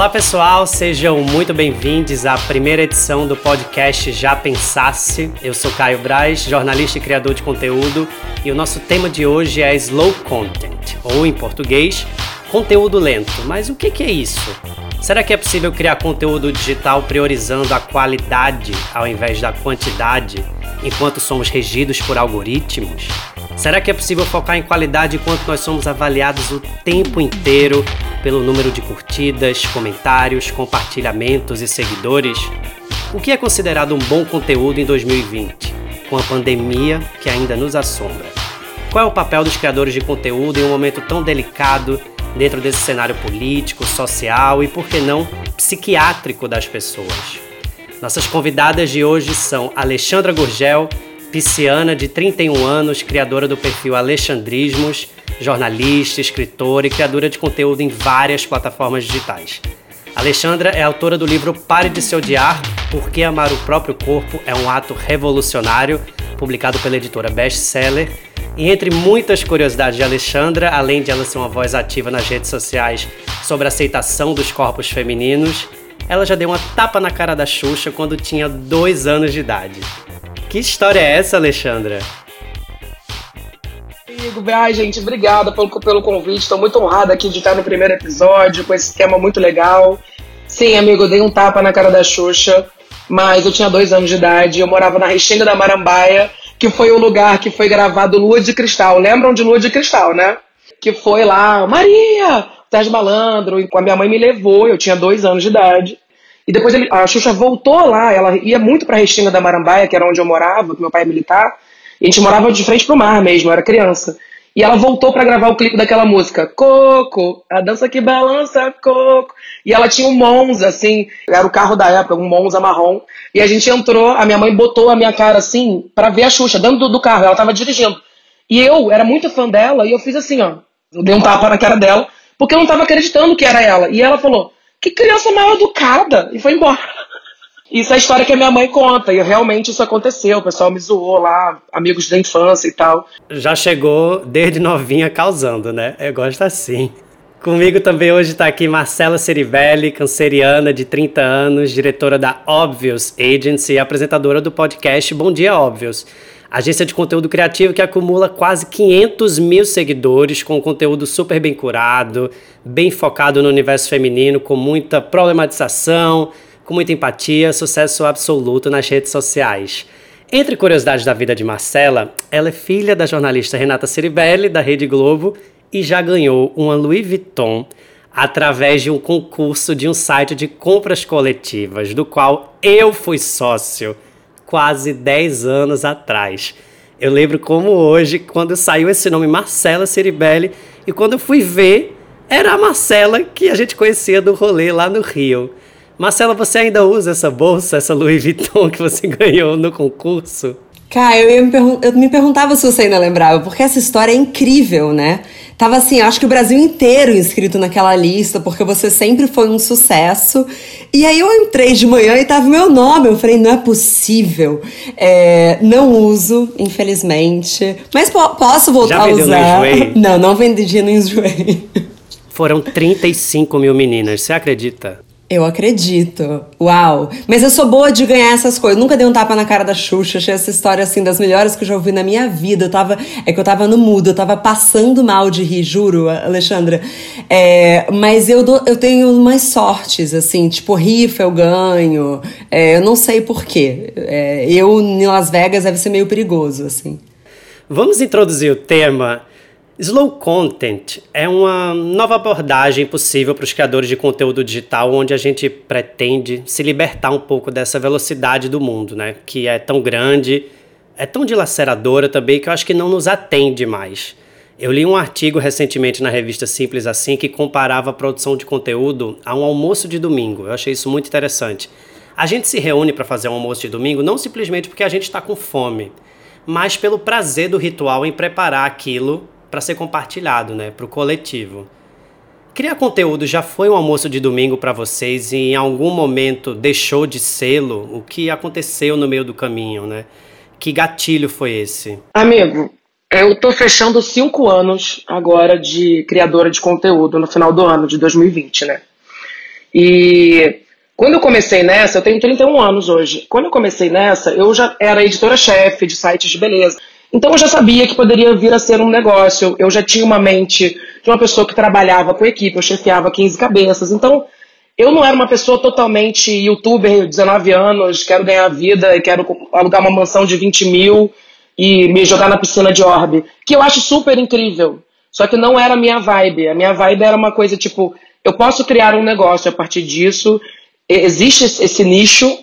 Olá pessoal, sejam muito bem-vindos à primeira edição do podcast Já Pensasse. Eu sou Caio Braz, jornalista e criador de conteúdo, e o nosso tema de hoje é Slow Content, ou em português, conteúdo lento. Mas o que é isso? Será que é possível criar conteúdo digital priorizando a qualidade ao invés da quantidade, enquanto somos regidos por algoritmos? Será que é possível focar em qualidade enquanto nós somos avaliados o tempo inteiro pelo número de curtidas, comentários, compartilhamentos e seguidores? O que é considerado um bom conteúdo em 2020, com a pandemia que ainda nos assombra? Qual é o papel dos criadores de conteúdo em um momento tão delicado dentro desse cenário político, social e, por que não, psiquiátrico das pessoas? Nossas convidadas de hoje são Alexandra Gurgel pisciana de 31 anos, criadora do perfil Alexandrismos, jornalista, escritora e criadora de conteúdo em várias plataformas digitais. Alexandra é autora do livro Pare de Se Odiar, Porque Amar o Próprio Corpo é um Ato Revolucionário, publicado pela editora Bestseller. E entre muitas curiosidades de Alexandra, além de ela ser uma voz ativa nas redes sociais sobre a aceitação dos corpos femininos, ela já deu uma tapa na cara da Xuxa quando tinha dois anos de idade. Que história é essa, Alexandra? Amigo, ai, gente, obrigada pelo, pelo convite. Estou muito honrada aqui de estar no primeiro episódio com esse tema muito legal. Sim, amigo, eu dei um tapa na cara da Xuxa, mas eu tinha dois anos de idade. Eu morava na Restinga da Marambaia, que foi o lugar que foi gravado Lua de Cristal. Lembram de Lua de Cristal, né? Que foi lá, Maria, Sérgio Malandro, e a minha mãe me levou, eu tinha dois anos de idade. E depois ele, a Xuxa voltou lá, ela ia muito pra Restinga da Marambaia, que era onde eu morava, que meu pai é militar. E a gente morava de frente pro mar mesmo, eu era criança. E ela voltou para gravar o clipe daquela música, Coco, a dança que balança, Coco. E ela tinha um Monza, assim, era o carro da época, um Monza marrom. E a gente entrou, a minha mãe botou a minha cara assim, para ver a Xuxa, dentro do, carro, ela tava dirigindo. E eu era muito fã dela, e eu fiz assim, ó, eu dei um tapa na cara dela, porque eu não tava acreditando que era ela. E ela falou, que criança mal educada! E foi embora. Isso é a história que a minha mãe conta, e realmente isso aconteceu. O pessoal me zoou lá, amigos da infância e tal. Já chegou desde novinha causando, né? Eu gosto assim. Comigo também hoje está aqui Marcela Ceribelli, canceriana de 30 anos, diretora da Obvious Agency e apresentadora do podcast Bom Dia Óbvios agência de conteúdo criativo que acumula quase 500 mil seguidores, com conteúdo super bem curado, bem focado no universo feminino, com muita problematização, com muita empatia, sucesso absoluto nas redes sociais. Entre curiosidades da vida de Marcela, ela é filha da jornalista Renata Ceribelli, da Rede Globo, e já ganhou uma Louis Vuitton através de um concurso de um site de compras coletivas, do qual eu fui sócio quase 10 anos atrás. Eu lembro como hoje, quando saiu esse nome Marcela Ceribelli, e quando eu fui ver, era a Marcela que a gente conhecia do rolê lá no Rio. Marcela, você ainda usa essa bolsa, essa Louis Vuitton que você ganhou no concurso? Cara, eu, me, eu me perguntava se você ainda lembrava, porque essa história é incrível, né? Tava assim, acho que o Brasil inteiro inscrito naquela lista, porque você sempre foi um sucesso. E aí eu entrei de manhã e tava meu nome. Eu falei, não é possível. É, não uso, infelizmente. Mas po posso voltar Já a usar. No enjoei? Não, não vendi no Enjoei. Foram 35 mil meninas, você acredita? Eu acredito. Uau. Mas eu sou boa de ganhar essas coisas. nunca dei um tapa na cara da Xuxa. Achei essa história, assim, das melhores que eu já ouvi na minha vida. Eu tava. É que eu tava no mudo, eu tava passando mal de rir, juro, Alexandra. É, mas eu, eu tenho umas sortes, assim, tipo, rifa eu ganho. É, eu não sei porquê. É, eu em Las Vegas deve ser meio perigoso, assim. Vamos introduzir o tema Slow Content é uma nova abordagem possível para os criadores de conteúdo digital, onde a gente pretende se libertar um pouco dessa velocidade do mundo, né? Que é tão grande, é tão dilaceradora também que eu acho que não nos atende mais. Eu li um artigo recentemente na revista Simples Assim que comparava a produção de conteúdo a um almoço de domingo. Eu achei isso muito interessante. A gente se reúne para fazer um almoço de domingo não simplesmente porque a gente está com fome, mas pelo prazer do ritual em preparar aquilo para ser compartilhado, né, para o coletivo. Criar conteúdo já foi um almoço de domingo para vocês e em algum momento deixou de sê-lo? O que aconteceu no meio do caminho, né? Que gatilho foi esse? Amigo, eu tô fechando cinco anos agora de criadora de conteúdo no final do ano de 2020, né? E quando eu comecei nessa, eu tenho 31 anos hoje. Quando eu comecei nessa, eu já era editora-chefe de sites de beleza. Então eu já sabia que poderia vir a ser um negócio. Eu já tinha uma mente de uma pessoa que trabalhava com equipe, eu chefiava 15 cabeças. Então eu não era uma pessoa totalmente youtuber, 19 anos, quero ganhar vida quero alugar uma mansão de 20 mil e me jogar na piscina de orbe. Que eu acho super incrível. Só que não era a minha vibe. A minha vibe era uma coisa tipo, eu posso criar um negócio a partir disso. Existe esse nicho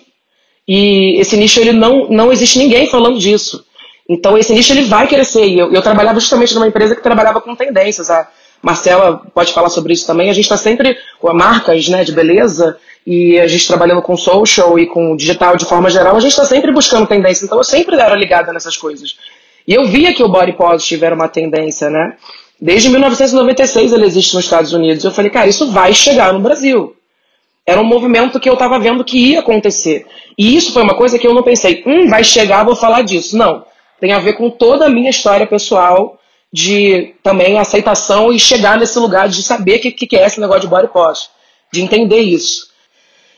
e esse nicho ele não, não existe ninguém falando disso. Então esse nicho ele vai crescer. E eu, eu trabalhava justamente numa empresa que trabalhava com tendências. A Marcela pode falar sobre isso também. A gente está sempre com marcas né, de beleza e a gente trabalhando com social e com digital de forma geral, a gente está sempre buscando tendência. Então eu sempre era ligada nessas coisas. E eu via que o body positive era uma tendência, né? Desde 1996 ele existe nos Estados Unidos. Eu falei, cara, isso vai chegar no Brasil. Era um movimento que eu estava vendo que ia acontecer. E isso foi uma coisa que eu não pensei, hum, vai chegar, vou falar disso. Não. Tem a ver com toda a minha história pessoal de também aceitação e chegar nesse lugar de saber o que, que é esse negócio de body positive, de entender isso.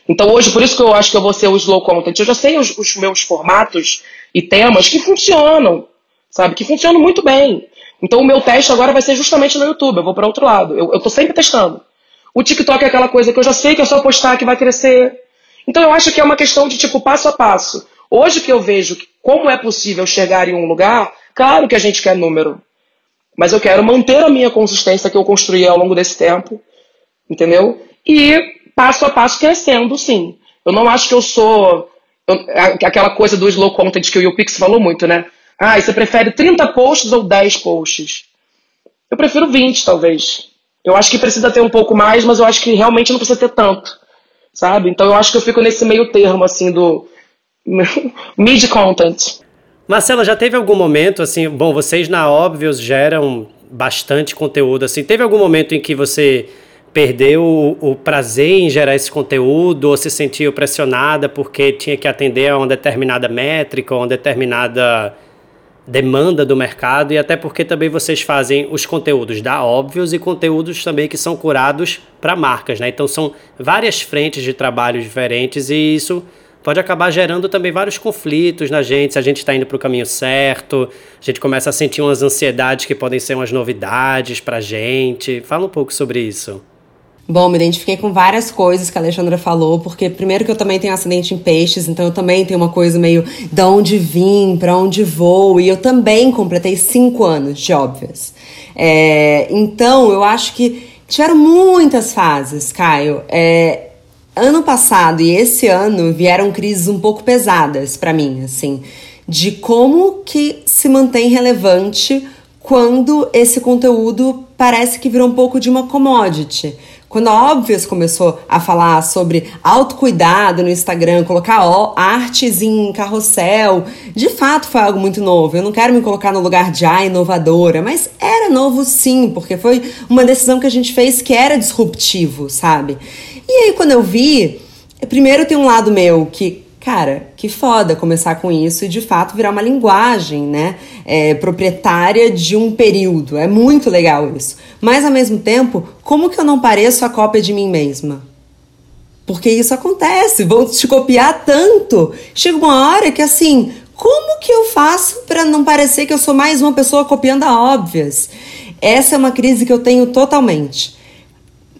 Então hoje, por isso que eu acho que eu vou ser o slow content. Eu já sei os, os meus formatos e temas que funcionam, sabe? Que funcionam muito bem. Então o meu teste agora vai ser justamente no YouTube, eu vou para outro lado. Eu, eu tô sempre testando. O TikTok é aquela coisa que eu já sei que é só postar que vai crescer. Então eu acho que é uma questão de tipo passo a passo. Hoje que eu vejo como é possível chegar em um lugar, claro que a gente quer número. Mas eu quero manter a minha consistência que eu construí ao longo desse tempo, entendeu? E passo a passo crescendo, sim. Eu não acho que eu sou eu, aquela coisa do slow content que o YouPix falou muito, né? Ah, você prefere 30 posts ou 10 posts? Eu prefiro 20, talvez. Eu acho que precisa ter um pouco mais, mas eu acho que realmente não precisa ter tanto. Sabe? Então eu acho que eu fico nesse meio termo, assim, do mid content. Marcela, já teve algum momento, assim, bom, vocês na Óbvios geram bastante conteúdo, assim, teve algum momento em que você perdeu o, o, prazer em gerar esse conteúdo ou se sentiu pressionada porque tinha que atender a uma determinada métrica ou uma determinada demanda do mercado e até porque também vocês fazem os conteúdos da Óbvios e conteúdos também que são curados para marcas, né? Então são várias frentes de trabalho diferentes e isso pode acabar gerando também vários conflitos na gente, se a gente está indo para o caminho certo, a gente começa a sentir umas ansiedades que podem ser umas novidades para a gente. Fala um pouco sobre isso. Bom, me identifiquei com várias coisas que a Alexandra falou, porque primeiro que eu também tenho acidente em peixes, então eu também tenho uma coisa meio de onde vim, para onde vou, e eu também completei cinco anos de óbvias. É, então eu acho que tiveram muitas fases, Caio. É, ano passado e esse ano vieram crises um pouco pesadas para mim, assim, de como que se mantém relevante quando esse conteúdo parece que virou um pouco de uma commodity. Quando a Óbvias começou a falar sobre autocuidado no Instagram, colocar artes em carrossel, de fato foi algo muito novo. Eu não quero me colocar no lugar de ah, inovadora, mas era novo sim, porque foi uma decisão que a gente fez que era disruptivo, sabe? E aí quando eu vi, primeiro tem um lado meu que cara, que foda começar com isso e de fato virar uma linguagem, né? É, proprietária de um período. É muito legal isso. Mas ao mesmo tempo, como que eu não pareço a cópia de mim mesma? Porque isso acontece, vão te copiar tanto. Chega uma hora que assim, como que eu faço para não parecer que eu sou mais uma pessoa copiando a óbvias? Essa é uma crise que eu tenho totalmente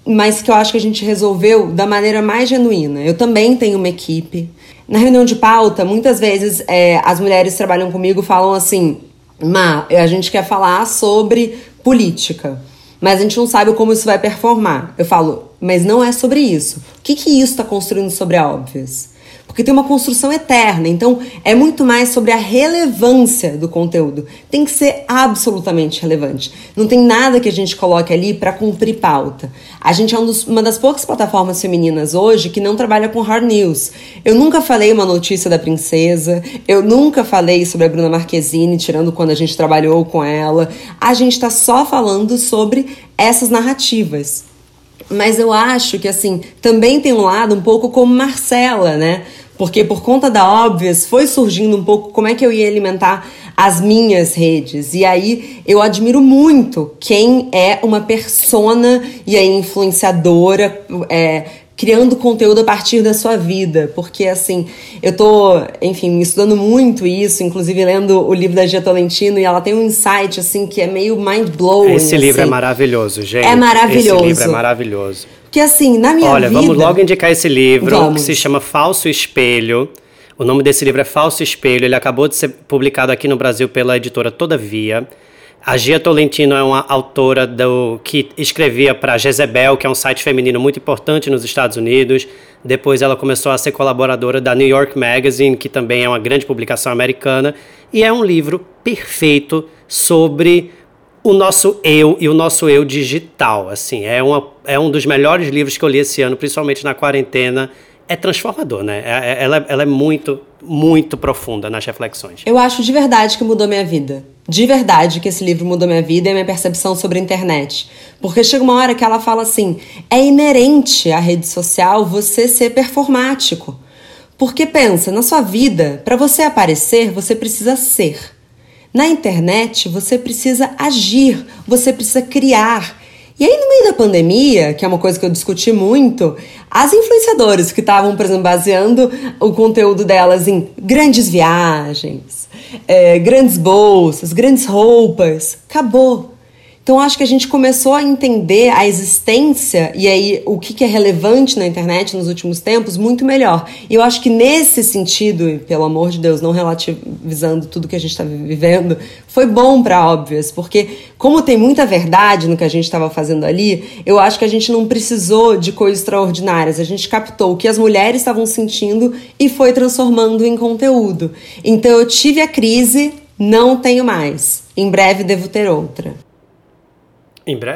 mas que eu acho que a gente resolveu da maneira mais genuína. Eu também tenho uma equipe, na reunião de pauta, muitas vezes é, as mulheres trabalham comigo falam assim: Ma, a gente quer falar sobre política, mas a gente não sabe como isso vai performar. Eu falo, mas não é sobre isso. O que, que isso está construindo sobre a óbvias? Porque tem uma construção eterna. Então, é muito mais sobre a relevância do conteúdo. Tem que ser absolutamente relevante. Não tem nada que a gente coloque ali para cumprir pauta. A gente é um dos, uma das poucas plataformas femininas hoje que não trabalha com hard news. Eu nunca falei uma notícia da princesa, eu nunca falei sobre a Bruna Marquezine, tirando quando a gente trabalhou com ela. A gente está só falando sobre essas narrativas. Mas eu acho que, assim, também tem um lado um pouco como Marcela, né? Porque por conta da óbvias foi surgindo um pouco como é que eu ia alimentar as minhas redes. E aí eu admiro muito quem é uma persona e aí influenciadora, é, criando conteúdo a partir da sua vida, porque assim, eu tô, enfim, estudando muito isso, inclusive lendo o livro da Gia Tolentino e ela tem um insight assim que é meio mind blowing. Esse livro assim. é maravilhoso, gente. É maravilhoso. Esse livro é maravilhoso. Que assim, na minha Olha, vida. vamos logo indicar esse livro Vamos. que se chama Falso Espelho. O nome desse livro é Falso Espelho. Ele acabou de ser publicado aqui no Brasil pela editora Todavia. A Gia Tolentino é uma autora do, que escrevia para Jezebel, que é um site feminino muito importante nos Estados Unidos. Depois ela começou a ser colaboradora da New York Magazine, que também é uma grande publicação americana. E é um livro perfeito sobre o nosso eu e o nosso eu digital. Assim, é, uma, é um dos melhores livros que eu li esse ano, principalmente na quarentena. É transformador, né? É- é- ela, ela é muito, muito profunda nas reflexões. Eu acho de verdade que mudou minha vida. De verdade que esse livro mudou minha vida e minha percepção sobre a internet. Porque chega uma hora que ela fala assim: é inerente à rede social você ser performático. Porque pensa, na sua vida, para você aparecer, você precisa ser. Na internet, você precisa agir, você precisa criar. E aí, no meio da pandemia, que é uma coisa que eu discuti muito, as influenciadoras que estavam, por exemplo, baseando o conteúdo delas em grandes viagens, é, grandes bolsas, grandes roupas, acabou. Então acho que a gente começou a entender a existência e aí o que que é relevante na internet nos últimos tempos muito melhor. E eu acho que nesse sentido, e pelo amor de Deus, não relativizando tudo que a gente está vivendo, foi bom para óbvias, porque como tem muita verdade no que a gente estava fazendo ali, eu acho que a gente não precisou de coisas extraordinárias. A gente captou o que as mulheres estavam sentindo e foi transformando em conteúdo. Então eu tive a crise, não tenho mais. Em breve devo ter outra.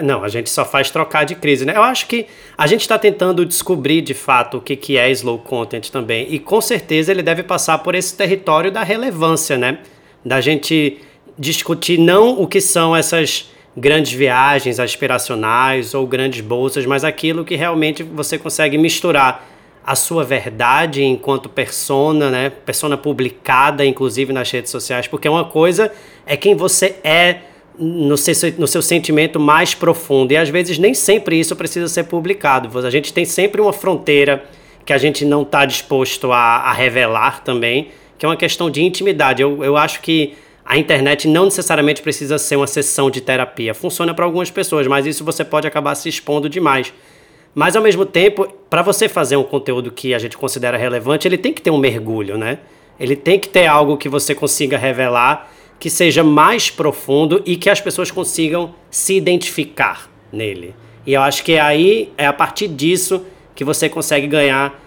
Não, a gente só faz trocar de crise, né? Eu acho que a gente está tentando descobrir de fato o que, que é slow content também. E com certeza ele deve passar por esse território da relevância, né? Da gente discutir não o que são essas grandes viagens aspiracionais ou grandes bolsas, mas aquilo que realmente você consegue misturar a sua verdade enquanto persona, né? Persona publicada, inclusive nas redes sociais, porque uma coisa é quem você é no seu, no seu sentimento mais profundo. E às vezes nem sempre isso precisa ser publicado. A gente tem sempre uma fronteira que a gente não está disposto a, a, revelar também, que é uma questão de intimidade. Eu, eu acho que a internet não necessariamente precisa ser uma sessão de terapia. Funciona para algumas pessoas, mas isso você pode acabar se expondo demais. Mas ao mesmo tempo, para você fazer um conteúdo que a gente considera relevante, ele tem que ter um mergulho, né? Ele tem que ter algo que você consiga revelar que seja mais profundo e que as pessoas consigam se identificar nele. E eu acho que aí é a partir disso que você consegue ganhar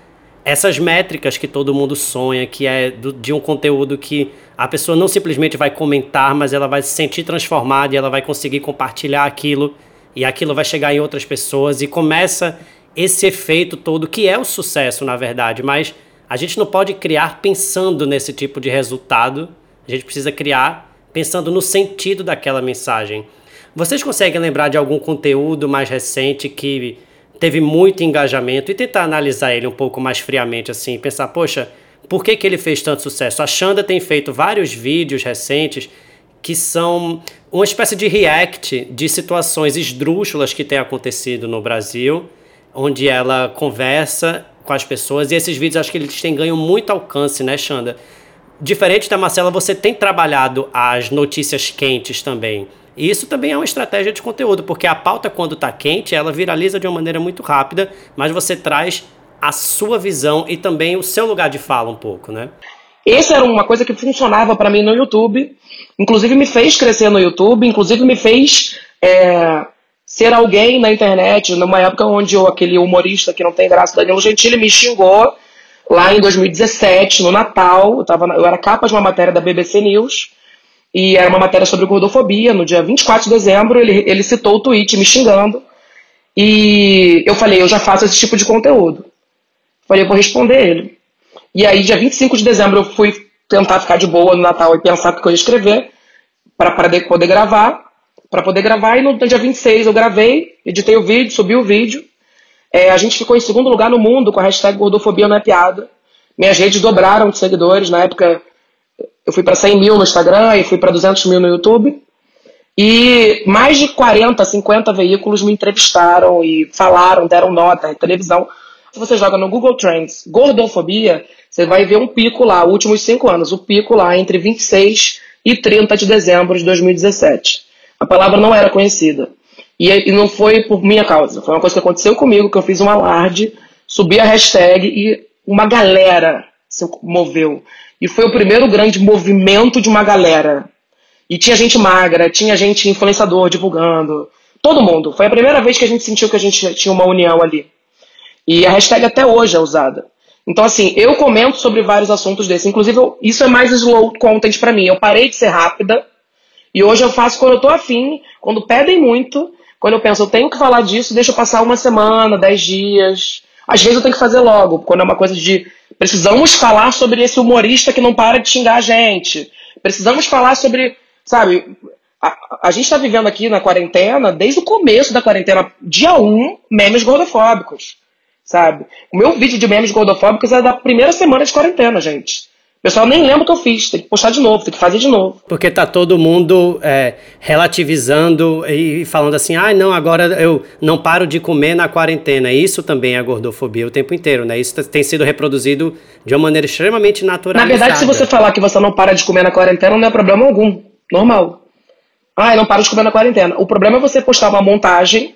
essas métricas que todo mundo sonha, que é do, de um conteúdo que a pessoa não simplesmente vai comentar, mas ela vai se sentir transformada e ela vai conseguir compartilhar aquilo e aquilo vai chegar em outras pessoas e começa esse efeito todo que é o sucesso, na verdade, mas a gente não pode criar pensando nesse tipo de resultado a gente precisa criar pensando no sentido daquela mensagem. Vocês conseguem lembrar de algum conteúdo mais recente que teve muito engajamento e tentar analisar ele um pouco mais friamente assim, pensar, poxa, por que, que ele fez tanto sucesso? A Xanda tem feito vários vídeos recentes que são uma espécie de react de situações esdrúxulas que têm acontecido no Brasil, onde ela conversa com as pessoas e esses vídeos acho que eles têm ganho muito alcance, né, Xanda? Diferente da Marcela, você tem trabalhado as notícias quentes também. E isso também é uma estratégia de conteúdo, porque a pauta, quando está quente, ela viraliza de uma maneira muito rápida, mas você traz a sua visão e também o seu lugar de fala um pouco, né? Essa era uma coisa que funcionava para mim no YouTube, inclusive me fez crescer no YouTube, inclusive me fez é, ser alguém na internet, numa época onde eu, aquele humorista que não tem graça, Danilo Gentili, me xingou lá em 2017, no Natal, eu, tava, eu era capa de uma matéria da BBC News, e era uma matéria sobre gordofobia, no dia 24 de dezembro, ele, ele citou o tweet me xingando, e eu falei, eu já faço esse tipo de conteúdo. Falei, eu vou responder ele. E aí, dia 25 de dezembro, eu fui tentar ficar de boa no Natal e pensar o que eu ia escrever, para poder gravar, para poder gravar, e no dia 26 eu gravei, editei o vídeo, subi o vídeo, é, a gente ficou em segundo lugar no mundo com a hashtag gordofobia não é piada. Minhas redes dobraram de seguidores. Na época, eu fui para 100 mil no Instagram e fui para 200 mil no YouTube. E mais de 40, 50 veículos me entrevistaram e falaram, deram nota, televisão. Se você joga no Google Trends gordofobia, você vai ver um pico lá, últimos cinco anos, o pico lá entre 26 e 30 de dezembro de 2017. A palavra não era conhecida. E, e não foi por minha causa, foi uma coisa que aconteceu comigo, que eu fiz um alarde, subi a hashtag e uma galera se moveu. E foi o primeiro grande movimento de uma galera. E tinha gente magra, tinha gente influenciador divulgando. Todo mundo. Foi a primeira vez que a gente sentiu que a gente tinha uma união ali. E a hashtag até hoje é usada. Então, assim, eu comento sobre vários assuntos desses. Inclusive, eu, isso é mais slow content para mim. Eu parei de ser rápida. E hoje eu faço quando eu tô afim, quando pedem muito, quando eu penso, eu tenho que falar disso, deixa eu passar uma semana, dez dias. Às vezes eu tenho que fazer logo, quando é uma coisa de precisamos falar sobre esse humorista que não para de xingar a gente. Precisamos falar sobre, sabe, a, a gente está vivendo aqui na quarentena, desde o começo da quarentena, dia 1, um, memes gordofóbicos sabe? O meu vídeo de memes gordofóbicos é da primeira semana de quarentena, gente. O pessoal nem lembra o que eu fiz, tem que postar de novo, tem que fazer de novo. Porque tá todo mundo é, relativizando e falando assim, ah, não, agora eu não paro de comer na quarentena. Isso também é gordofobia o tempo inteiro, né? Isso tem sido reproduzido de uma maneira extremamente natural. Na verdade, se você falar que você não para de comer na quarentena, não é problema algum. Normal. Ah, eu não paro de comer na quarentena. O problema é você postar uma montagem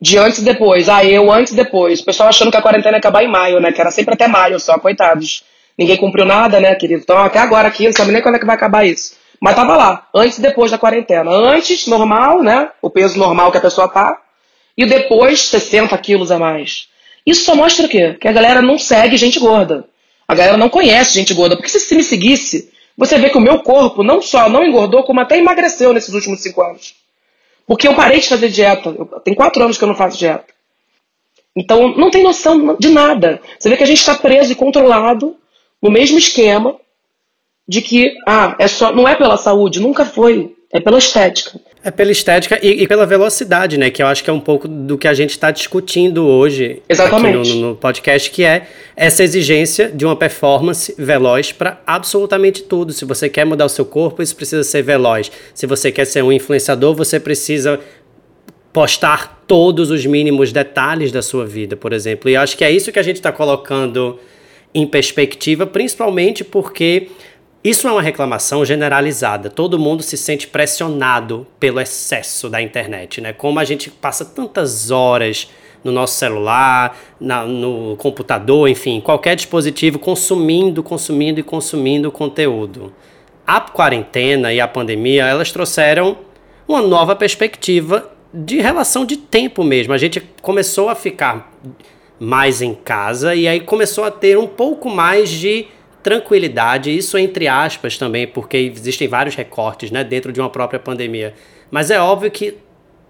de antes e depois. Ah, eu antes e depois. O pessoal achando que a quarentena ia acabar em maio, né? Que era sempre até maio só, coitados. Ninguém cumpriu nada, né, querido? Então até agora aqui, não sabe nem quando é que vai acabar isso. Mas tava lá, antes e depois da quarentena. Antes, normal, né? O peso normal que a pessoa tá. E depois, 60 quilos a mais. Isso só mostra o quê? Que a galera não segue gente gorda. A galera não conhece gente gorda. Porque se, se me seguisse, você vê que o meu corpo não só não engordou, como até emagreceu nesses últimos cinco anos. Porque eu parei de fazer dieta. Eu, tem quatro anos que eu não faço dieta. Então, não tem noção de nada. Você vê que a gente está preso e controlado no mesmo esquema de que, ah, é só, não é pela saúde, nunca foi. É pela estética. É pela estética e, e, pela velocidade, né? Que eu acho que é um pouco do que a gente está discutindo hoje Exatamente. no, no, podcast, que é essa exigência de uma performance veloz para absolutamente tudo. Se você quer mudar o seu corpo, isso precisa ser veloz. Se você quer ser um influenciador, você precisa postar todos os mínimos detalhes da sua vida, por exemplo. E eu acho que é isso que a gente está colocando em perspectiva, principalmente porque isso é uma reclamação generalizada. Todo mundo se sente pressionado pelo excesso da internet, né? Como a gente passa tantas horas no nosso celular, na, no computador, enfim, qualquer dispositivo consumindo, consumindo e consumindo conteúdo. A quarentena e a pandemia, elas trouxeram uma nova perspectiva de relação de tempo mesmo. A gente começou a ficar mais em casa e aí começou a ter um pouco mais de tranquilidade, isso entre aspas também, porque existem vários recortes né, dentro de uma própria pandemia. Mas é óbvio que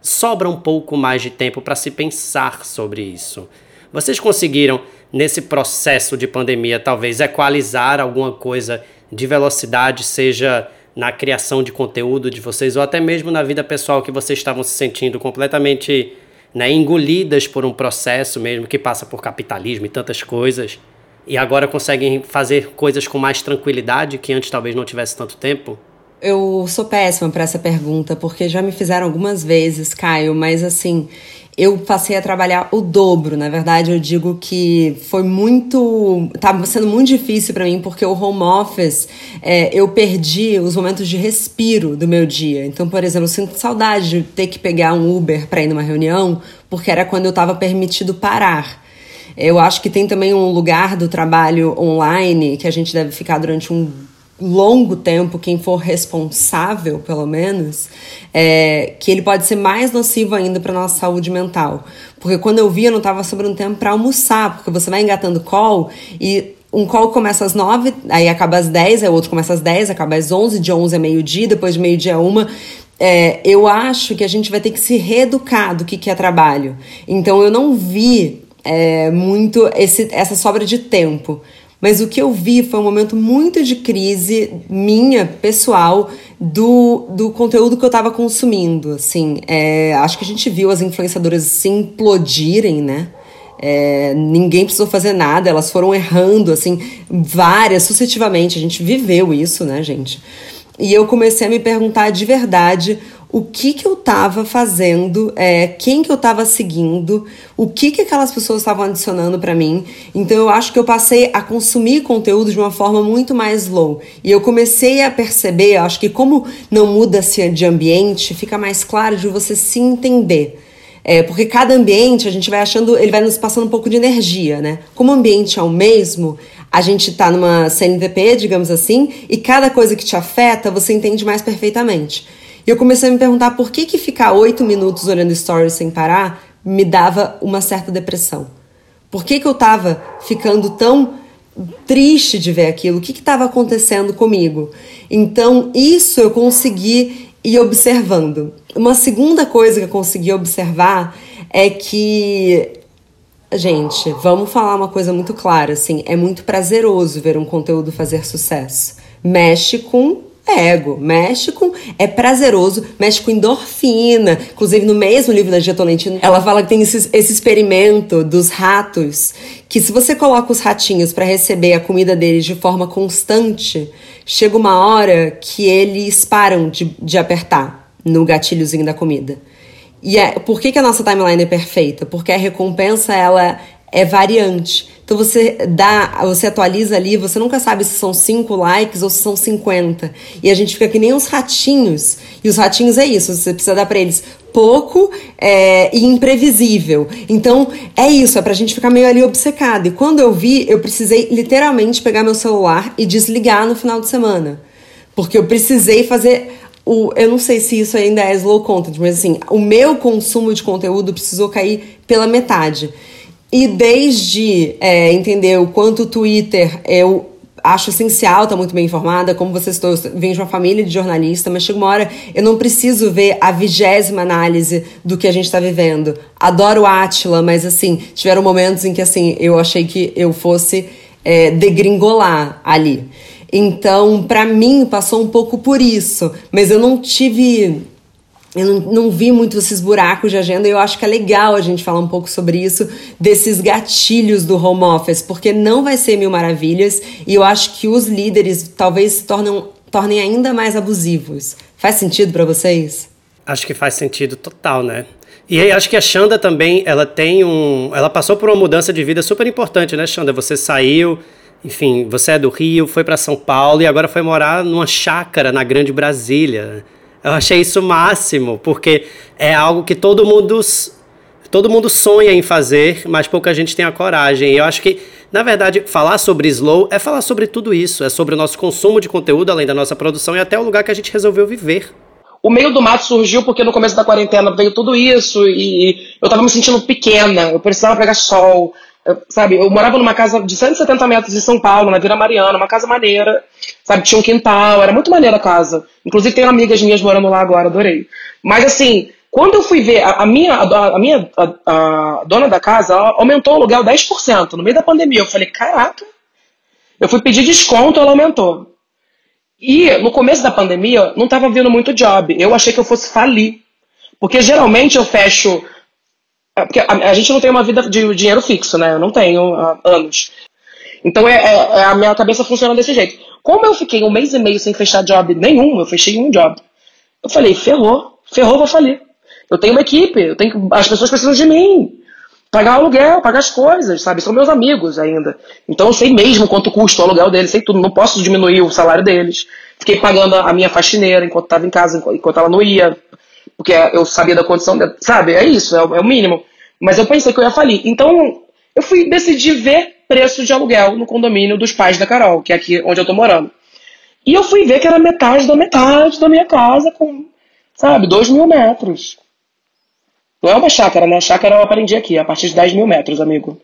sobra um pouco mais de tempo para se pensar sobre isso. Vocês conseguiram, nesse processo de pandemia, talvez equalizar alguma coisa de velocidade, seja na criação de conteúdo de vocês, ou até mesmo na vida pessoal que vocês estavam se sentindo completamente né, engolidas por um processo mesmo que passa por capitalismo e tantas coisas? e agora conseguem fazer coisas com mais tranquilidade que antes talvez não tivesse tanto tempo? Eu sou péssima para essa pergunta, porque já me fizeram algumas vezes, Caio, mas assim, eu passei a trabalhar o dobro. Na verdade, eu digo que foi muito. Tá sendo muito difícil para mim, porque o home office, é, eu perdi os momentos de respiro do meu dia. Então, por exemplo, eu sinto saudade de ter que pegar um Uber para ir numa reunião, porque era quando eu estava permitido parar. Eu acho que tem também um lugar do trabalho online que a gente deve ficar durante um longo tempo, quem for responsável, pelo menos, é, que ele pode ser mais nocivo ainda para nossa saúde mental. Porque quando eu via, não estava sobrando tempo para almoçar, porque você vai engatando call e um call começa às nove, aí acaba às dez, aí o outro começa às dez, acaba às onze, de onze a meio-dia, depois de meio-dia a uma. É, eu acho que a gente vai ter que se reeducar do que, que é trabalho. Então eu não vi é, muito esse, essa sobra de tempo. Mas o que eu vi foi um momento muito de crise minha, pessoal, do, do conteúdo que eu estava consumindo. Assim, é, acho que a gente viu as influenciadoras se implodirem, né? É, ninguém precisou fazer nada, elas foram errando, assim, várias, sucessivamente. A gente viveu isso, né, gente? E eu comecei a me perguntar de verdade o que que eu estava fazendo, é, quem que eu estava seguindo, o que que aquelas pessoas estavam adicionando para mim. Então eu acho que eu passei a consumir conteúdo de uma forma muito mais low. E eu comecei a perceber, acho que como não muda-se de ambiente, fica mais claro de você se entender. É, porque cada ambiente a gente vai achando, ele vai nos passando um pouco de energia, né? Como o ambiente é o mesmo, a gente tá numa CNVP, digamos assim, e cada coisa que te afeta você entende mais perfeitamente. E eu comecei a me perguntar por que, que ficar oito minutos olhando stories sem parar me dava uma certa depressão. Por que, que eu tava ficando tão triste de ver aquilo? O que estava acontecendo comigo? Então, isso eu consegui ir observando. Uma segunda coisa que eu consegui observar é que Gente, vamos falar uma coisa muito clara, assim, é muito prazeroso ver um conteúdo fazer sucesso. Mexe com ego, mexe com. É prazeroso, mexe com endorfina. Inclusive, no mesmo livro da Gia Tolentino, ela fala que tem esse, esse experimento dos ratos, que se você coloca os ratinhos para receber a comida deles de forma constante, chega uma hora que eles param de, de apertar no gatilhozinho da comida. E é, por que, que a nossa timeline é perfeita? Porque a recompensa ela é variante. Então você dá, você atualiza ali, você nunca sabe se são 5 likes ou se são 50. E a gente fica que nem os ratinhos. E os ratinhos é isso, você precisa dar para eles pouco é, e imprevisível. Então é isso, é pra gente ficar meio ali obcecado. E quando eu vi, eu precisei literalmente pegar meu celular e desligar no final de semana. Porque eu precisei fazer o, eu não sei se isso ainda é slow content, mas assim, o meu consumo de conteúdo precisou cair pela metade. E desde é, entender o quanto o Twitter eu acho essencial estar tá muito bem informada, como você citou, eu venho de uma família de jornalista, mas chega uma hora eu não preciso ver a vigésima análise do que a gente está vivendo. Adoro Atila, mas assim, tiveram momentos em que assim eu achei que eu fosse é, degringolar ali. Então, para mim, passou um pouco por isso, mas eu não tive eu não, não, vi muito esses buracos de agenda e eu acho que é legal a gente falar um pouco sobre isso, desses gatilhos do home office, porque não vai ser mil maravilhas e eu acho que os líderes talvez se tornem, tornem ainda mais abusivos. Faz sentido para vocês? Acho que faz sentido total, né? E aí, acho que a Xanda também, ela tem um. Ela passou por uma mudança de vida super importante, né, Xanda? Você saiu, enfim, você é do Rio, foi para São Paulo e agora foi morar numa chácara na Grande Brasília. Eu achei isso máximo, porque é algo que todo mundo todo mundo sonha em fazer, mas pouca gente tem a coragem. E eu acho que, na verdade, falar sobre slow é falar sobre tudo isso, é sobre o nosso consumo de conteúdo, além da nossa produção e até o lugar que a gente resolveu viver. O meio do mato surgiu porque no começo da quarentena veio tudo isso e eu tava me sentindo pequena, eu precisava pegar sol, sabe? Eu morava numa casa de 170 metros de São Paulo, na Vila Mariana, uma casa maneira sabe? Tinha um quintal, era muito maneira a casa. Inclusive tem amigas minhas morando lá agora, adorei. Mas assim, quando eu fui ver, a, a minha, a, a minha a, dona da casa aumentou o aluguel 10% no meio da pandemia. Eu falei, caraca. Eu fui pedir desconto, ela aumentou. E no começo da pandemia, não estava vindo muito job. Eu achei que eu fosse falir. Porque geralmente eu fecho. É, porque a, a gente não tem uma vida de dinheiro fixo, né? Eu não tenho há anos. Então é, é, é, a minha cabeça funciona desse jeito. Como eu fiquei um mês e meio sem fechar job nenhum, eu fechei um job. Eu falei, ferrou, ferrou, vou falir. Eu tenho uma equipe, eu tenho, as pessoas precisam de mim. Pagar aluguel, pagar as coisas, sabe? São meus amigos ainda. Então eu sei mesmo quanto custa o aluguel deles, sei tudo. Não posso diminuir o salário deles. Fiquei pagando a minha faxineira enquanto estava em casa, enquanto ela não ia. Porque eu sabia da condição. Sabe? É isso, é o, é o mínimo. Mas eu pensei que eu ia falir. Então eu fui decidir ver preço de aluguel no condomínio dos pais da Carol, que é aqui onde eu tô morando. E eu fui ver que era metade da metade da minha casa, com, sabe, 2 mil metros. Não é uma chácara, né? Chácara eu aprendi aqui, a partir de 10 mil metros, amigo.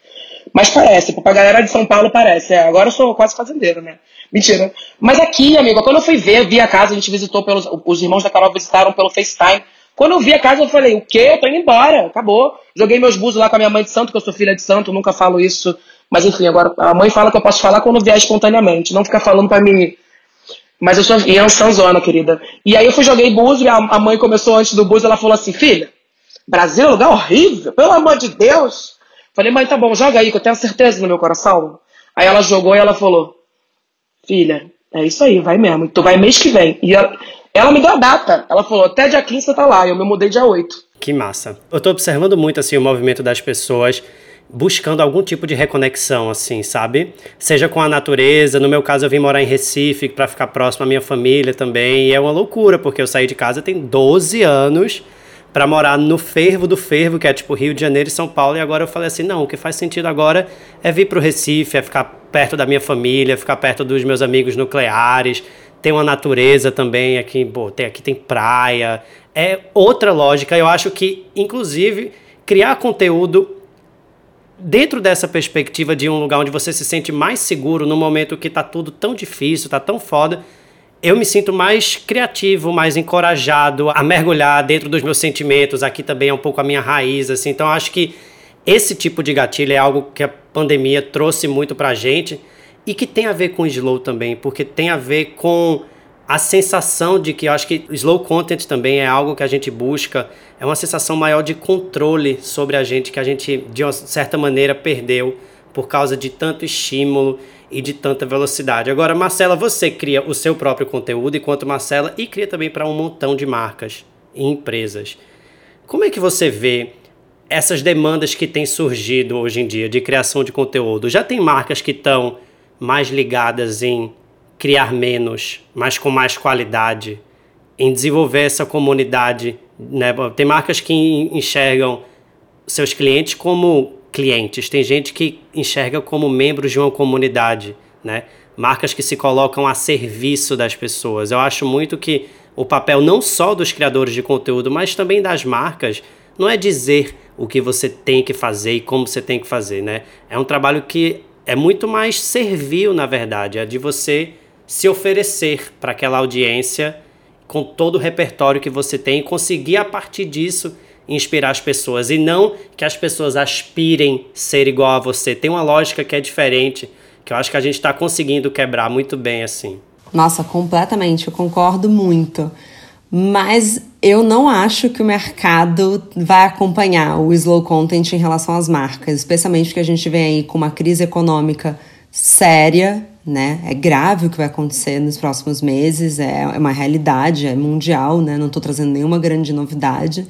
Mas parece, pra galera de São Paulo parece. É, agora eu sou quase fazendeiro, né? Mentira. Mas aqui, amigo, quando eu fui ver, vi a casa, a gente visitou pelos. Os irmãos da Carol visitaram pelo FaceTime. Quando eu vi a casa, eu falei, o quê? Eu tô indo embora, acabou. Joguei meus búzios lá com a minha mãe de santo, que eu sou filha de santo, nunca falo isso mas enfim, agora a mãe fala que eu posso falar quando vier espontaneamente, não ficar falando para mim. Mas eu sou Ian querida. E aí eu fui, joguei búzio e a, mãe começou antes do búzio, ela falou assim, filha, Brasil é um lugar horrível, pelo amor de Deus. Falei, mãe, tá bom, joga aí, que eu tenho certeza no meu coração. Aí ela jogou e ela falou, filha, é isso aí, vai mesmo. Tu vai mês que vem. E ela, Ela me deu a data. Ela falou, até dia 15 você tá lá. Eu me mudei dia 8. Que massa. Eu tô observando muito, assim, o movimento das pessoas buscando algum tipo de reconexão, assim, sabe? Seja com a natureza. No meu caso, eu vim morar em Recife para ficar próximo à minha família também. E é uma loucura, porque eu saí de casa tem 12 anos para morar no fervo do fervo, que é tipo Rio de Janeiro e São Paulo. E agora eu falei assim: não, o que faz sentido agora é vir pro Recife, é ficar perto da minha família, ficar perto dos meus amigos nucleares. Tem uma natureza também aqui, pô, tem, aqui tem praia. É outra lógica. Eu acho que, inclusive, criar conteúdo dentro dessa perspectiva de um lugar onde você se sente mais seguro no momento que tá tudo tão difícil, tá tão foda, eu me sinto mais criativo, mais encorajado a mergulhar dentro dos meus sentimentos. Aqui também é um pouco a minha raiz, assim. Então acho que esse tipo de gatilho é algo que a pandemia trouxe muito pra gente e que tem a ver com slow também, porque tem a ver com a sensação de que eu acho que slow content também é algo que a gente busca, é uma sensação maior de controle sobre a gente que a gente de uma certa maneira perdeu por causa de tanto estímulo e de tanta velocidade. Agora, Marcela, você cria o seu próprio conteúdo enquanto Marcela e cria também para um montão de marcas e empresas. Como é que você vê essas demandas que têm surgido hoje em dia de criação de conteúdo? Já tem marcas que estão mais ligadas em criar menos, mas com mais qualidade, em desenvolver essa comunidade. Né? Tem marcas que enxergam seus clientes como clientes, tem gente que enxerga como membros de uma comunidade, né? marcas que se colocam a serviço das pessoas. Eu acho muito que o papel não só dos criadores de conteúdo, mas também das marcas, não é dizer o que você tem que fazer e como você tem que fazer, né? É um trabalho que é muito mais servil, na verdade, é de você se oferecer para aquela audiência com todo o repertório que você tem e conseguir a partir disso inspirar as pessoas e não que as pessoas aspirem ser igual a você. Tem uma lógica que é diferente, que eu acho que a gente está conseguindo quebrar muito bem assim. Nossa, completamente, eu concordo muito. Mas eu não acho que o mercado vai acompanhar o slow content em relação às marcas, especialmente porque a gente vem aí com uma crise econômica séria né? É grave o que vai acontecer nos próximos meses, é, é uma realidade, é mundial, né? Não estou trazendo nenhuma grande novidade.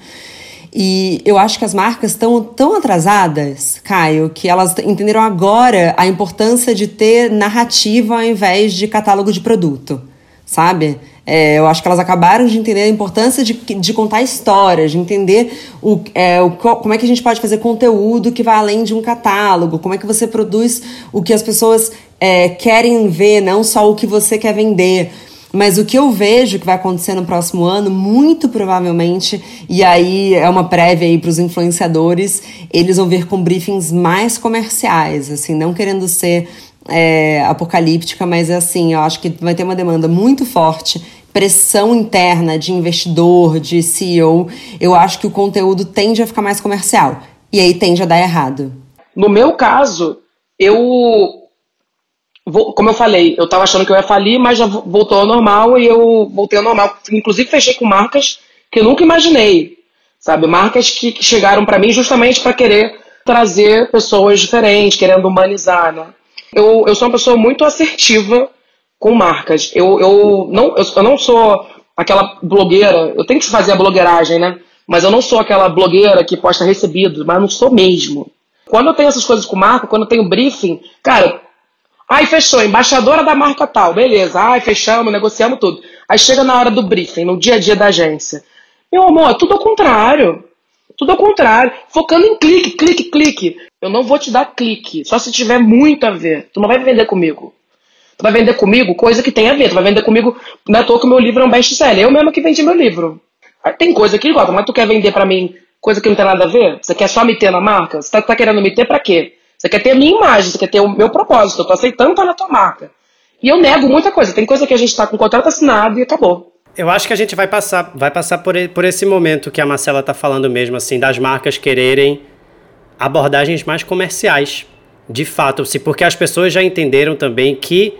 E eu acho que as marcas estão tão atrasadas, Caio, que elas entenderam agora a importância de ter narrativa ao invés de catálogo de produto, sabe? É, eu acho que elas acabaram de entender a importância de, de contar histórias, de entender o, é, o, como é que a gente pode fazer conteúdo que vai além de um catálogo, como é que você produz o que as pessoas é, querem ver, não só o que você quer vender. Mas o que eu vejo que vai acontecer no próximo ano, muito provavelmente, e aí é uma prévia aí para os influenciadores, eles vão vir com briefings mais comerciais, assim, não querendo ser é, apocalíptica, mas é assim, eu acho que vai ter uma demanda muito forte pressão interna de investidor, de CEO, eu acho que o conteúdo tende a ficar mais comercial. E aí tende a dar errado. No meu caso, eu. Como eu falei, eu estava achando que eu ia falir, mas já voltou ao normal e eu voltei ao normal. Inclusive, fechei com marcas que eu nunca imaginei. Sabe? Marcas que, que chegaram para mim justamente para querer trazer pessoas diferentes, querendo humanizar, né? Eu, eu sou uma pessoa muito assertiva com marcas. Eu, eu, não, eu, eu não sou aquela blogueira, eu tenho que fazer a blogueiragem, né? Mas eu não sou aquela blogueira que posta recebido, mas não sou mesmo. Quando eu tenho essas coisas com marca, quando eu tenho briefing, cara, ai, fechou, embaixadora da marca tal, beleza, ai, fechamos, negociamos tudo. Aí chega na hora do briefing, no dia a dia da agência. Meu amor, tudo ao contrário. Tudo ao contrário. Focando em clique, clique, clique. Eu não vou te dar clique, só se tiver muito a ver. Tu não vai vender comigo. Tu vai vender comigo coisa que tem a ver. Tu vai vender comigo. Não é à toa que o meu livro é um best-seller. Eu mesmo que vendi meu livro. Tem coisa que gosta, mas tu quer vender para mim coisa que não tem nada a ver? Você quer só me ter na marca? Você tá, tá querendo me ter pra quê? Você quer ter a minha imagem, você quer ter o meu propósito. Eu tô aceitando estar na tua marca. E eu nego muita coisa. Tem coisa que a gente tá com contrato assinado e acabou. Eu acho que a gente vai passar, vai passar por, por esse momento que a Marcela tá falando mesmo, assim, das marcas quererem abordagens mais comerciais. De fato, se porque as pessoas já entenderam também que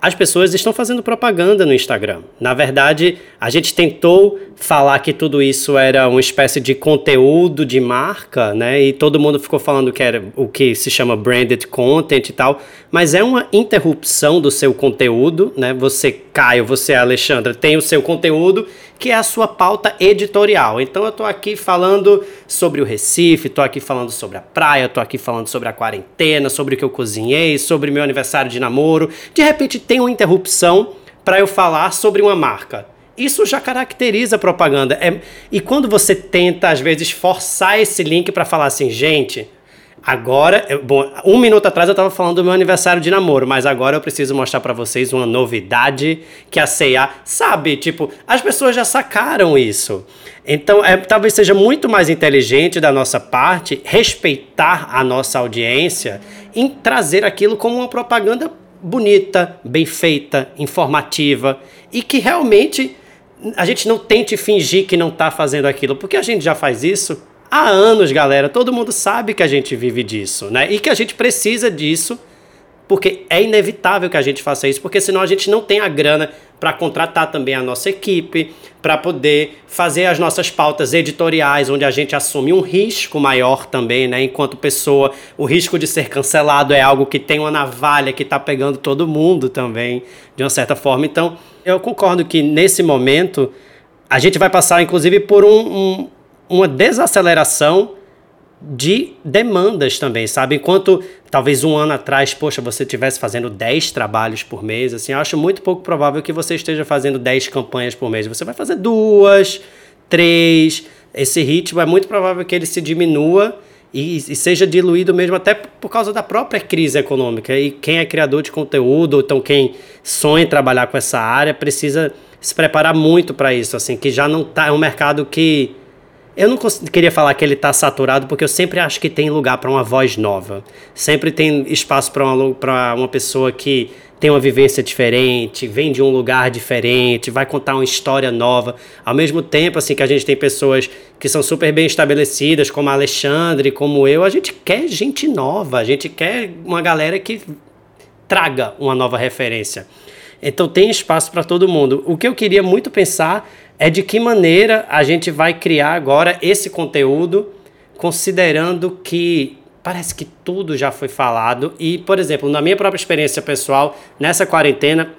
as pessoas estão fazendo propaganda no Instagram. Na verdade, a gente tentou falar que tudo isso era uma espécie de conteúdo de marca, né? E todo mundo ficou falando que era o que se chama branded content e tal, mas é uma interrupção do seu conteúdo, né? Você, Caio, você, Alexandra, tem o seu conteúdo que é a sua pauta editorial. Então eu tô aqui falando sobre o Recife, tô aqui falando sobre a praia, tô aqui falando sobre a quarentena, sobre o que eu cozinhei, sobre meu aniversário de namoro. De repente tem uma interrupção para eu falar sobre uma marca. Isso já caracteriza a propaganda. É, e quando você tenta, às vezes, forçar esse link para falar assim, gente, Agora, eu, bom, um minuto atrás eu estava falando do meu aniversário de namoro, mas agora eu preciso mostrar para vocês uma novidade que a C&A sabe, tipo, as pessoas já sacaram isso. Então, é, talvez seja muito mais inteligente da nossa parte respeitar a nossa audiência em trazer aquilo como uma propaganda bonita, bem feita, informativa e que realmente a gente não tente fingir que não está fazendo aquilo, porque a gente já faz isso há anos, galera. Todo mundo sabe que a gente vive disso, né? E que a gente precisa disso, porque é inevitável que a gente faça isso, porque senão a gente não tem a grana para contratar também a nossa equipe, para poder fazer as nossas pautas editoriais, onde a gente assume um risco maior também, né? Enquanto pessoa, o risco de ser cancelado é algo que tem uma navalha que está pegando todo mundo também, de uma certa forma. Então, eu concordo que nesse momento a gente vai passar, inclusive, por um, um uma desaceleração de demandas também, sabe? Enquanto talvez um ano atrás, poxa, você estivesse fazendo 10 trabalhos por mês, assim, eu acho muito pouco provável que você esteja fazendo 10 campanhas por mês. Você vai fazer duas, três. Esse ritmo é muito provável que ele se diminua e, e, seja diluído mesmo até por causa da própria crise econômica. E quem é criador de conteúdo, ou então quem sonha trabalhar com essa área, precisa se preparar muito para isso, assim, que já não tá é um mercado que eu não queria falar que ele está saturado, porque eu sempre acho que tem lugar para uma voz nova. Sempre tem espaço para uma, uma pessoa que tem uma vivência diferente, vem de um lugar diferente, vai contar uma história nova. Ao mesmo tempo, assim, que a gente tem pessoas que são super bem estabelecidas, como a Alexandre, como eu, a gente quer gente nova, a gente quer uma galera que traga uma nova referência. Então tem espaço para todo mundo. O que eu queria muito pensar é de que maneira a gente vai criar agora esse conteúdo, considerando que parece que tudo já foi falado. E, por exemplo, na minha própria experiência pessoal, nessa quarentena,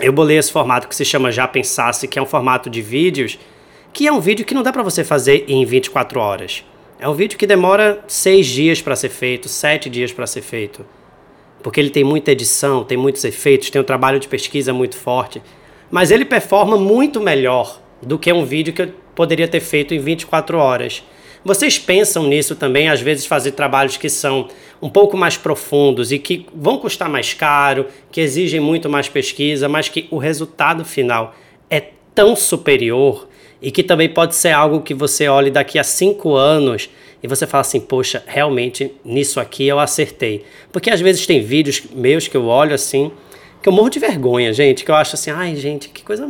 eu bolei esse formato que se chama Já Pensasse, que é um formato de vídeos, que é um vídeo que não dá para você fazer em 24 horas. É um vídeo que demora seis dias para ser feito, sete dias para ser feito. Porque ele tem muita edição, tem muitos efeitos, tem um trabalho de pesquisa muito forte. Mas ele performa muito melhor do que um vídeo que eu poderia ter feito em 24 horas. Vocês pensam nisso também, às vezes fazer trabalhos que são um pouco mais profundos e que vão custar mais caro, que exigem muito mais pesquisa, mas que o resultado final é tão superior e que também pode ser algo que você olhe daqui a cinco anos e você fala assim, poxa, realmente nisso aqui eu acertei. Porque às vezes tem vídeos meus que eu olho assim, que eu morro de vergonha, gente, que eu acho assim, ai gente, que coisa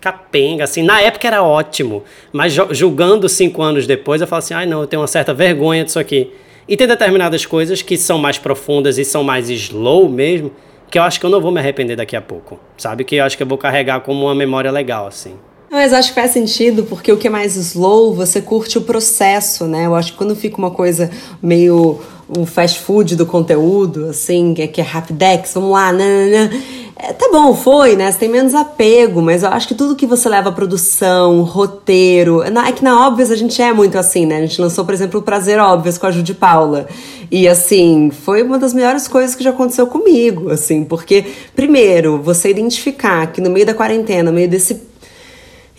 capenga, assim. Na época era ótimo, mas julgando cinco anos depois, eu falo assim, ai não, eu tenho uma certa vergonha disso aqui. E tem determinadas coisas que são mais profundas e são mais slow mesmo, que eu acho que eu não vou me arrepender daqui a pouco, sabe? Que eu acho que eu vou carregar como uma memória legal, assim. Mas acho que faz sentido, porque o que é mais slow, você curte o processo, né? Eu acho que quando fica uma coisa meio o fast food do conteúdo, assim, que é, que é rapidex, vamos lá, nanana. É, tá bom, foi, né? Você tem menos apego, mas eu acho que tudo que você leva a produção, roteiro. Na, é que na Óbvias a gente é muito assim, né? A gente lançou, por exemplo, o Prazer Óbvias com a Judy Paula. E assim, foi uma das melhores coisas que já aconteceu comigo, assim, porque, primeiro, você identificar que no meio da quarentena, no meio desse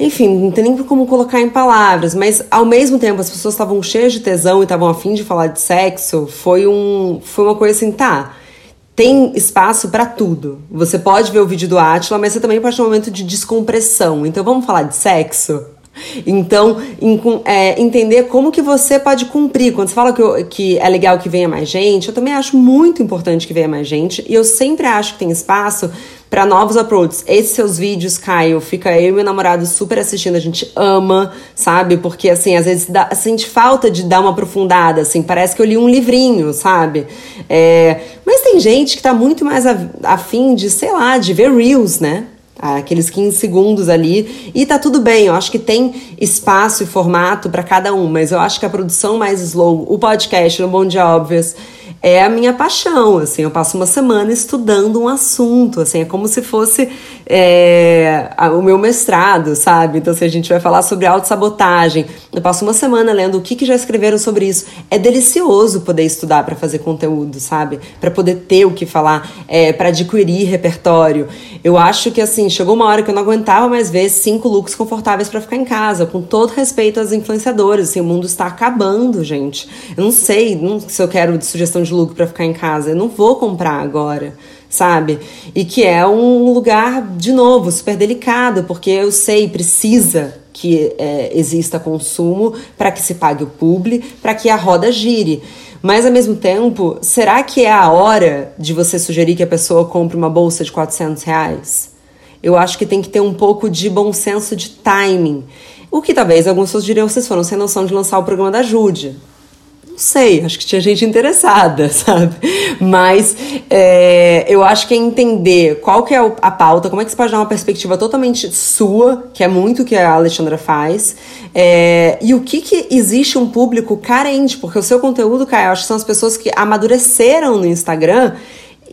enfim, não tem nem como colocar em palavras, mas ao mesmo tempo as pessoas estavam cheias de tesão e estavam afim de falar de sexo, foi um foi uma coisa assim, tá. Tem espaço para tudo. Você pode ver o vídeo do Atila, mas você também pode ter um momento de descompressão. Então vamos falar de sexo? Então, em, é, entender como que você pode cumprir. Quando você fala que, eu, que é legal que venha mais gente, eu também acho muito importante que venha mais gente. E eu sempre acho que tem espaço para novos approaches. Esses seus vídeos, Caio, fica eu e meu namorado super assistindo, a gente ama, sabe? Porque, assim, às vezes dá, sente falta de dar uma aprofundada, assim, parece que eu li um livrinho, sabe? É, mas tem gente que tá muito mais afim de, sei lá, de ver Reels, né? Aqueles 15 segundos ali, e tá tudo bem, eu acho que tem espaço e formato para cada um, mas eu acho que a produção mais slow, o podcast no Bom Dia Óbvias, é a minha paixão, assim, eu passo uma semana estudando um assunto, assim, é como se fosse é, o meu mestrado, sabe? Então, se assim, a gente vai falar sobre autossabotagem, eu passo uma semana lendo o que, que já escreveram sobre isso. É delicioso poder estudar para fazer conteúdo, sabe? Para poder ter o que falar, é, para adquirir repertório. Eu acho que, assim, chegou uma hora que eu não aguentava mais ver cinco looks confortáveis para ficar em casa, com todo respeito às influenciadoras, assim, o mundo está acabando, gente. Eu não sei não, se eu quero de sugestão de look para ficar em casa, eu não vou comprar agora sabe? E que é um lugar, de novo, super delicado, porque eu sei, precisa que é, exista consumo para que se pague o publi, para que a roda gire. Mas, ao mesmo tempo, será que é a hora de você sugerir que a pessoa compre uma bolsa de 400 reais? Eu acho que tem que ter um pouco de bom senso de timing. O que talvez alguns pessoas diriam, vocês foram sem noção de lançar o programa da Júlia. Não sei, acho que tinha gente interessada, sabe? Mas é, eu acho que é entender qual que é a pauta, como é que você pode dar uma perspectiva totalmente sua, que é muito o que a Alexandra faz, é, e o que que existe um público carente, porque o seu conteúdo, Caio, acho que são as pessoas que amadureceram no Instagram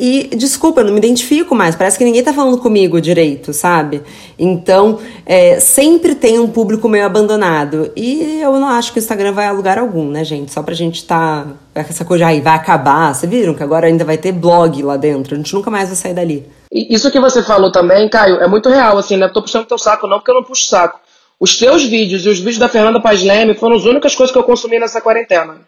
e, desculpa, eu não me identifico mais. Parece que ninguém tá falando comigo direito, sabe? Então, é, sempre tem um público meio abandonado. E eu não acho que o Instagram vai a lugar algum, né, gente? Só pra gente tá. Essa coisa aí vai acabar. Vocês viram que agora ainda vai ter blog lá dentro. A gente nunca mais vai sair dali. Isso que você falou também, Caio, é muito real, assim, né? Tô puxando teu saco, não, porque eu não puxo saco. Os teus vídeos e os vídeos da Fernanda Paz Leme foram as únicas coisas que eu consumi nessa quarentena.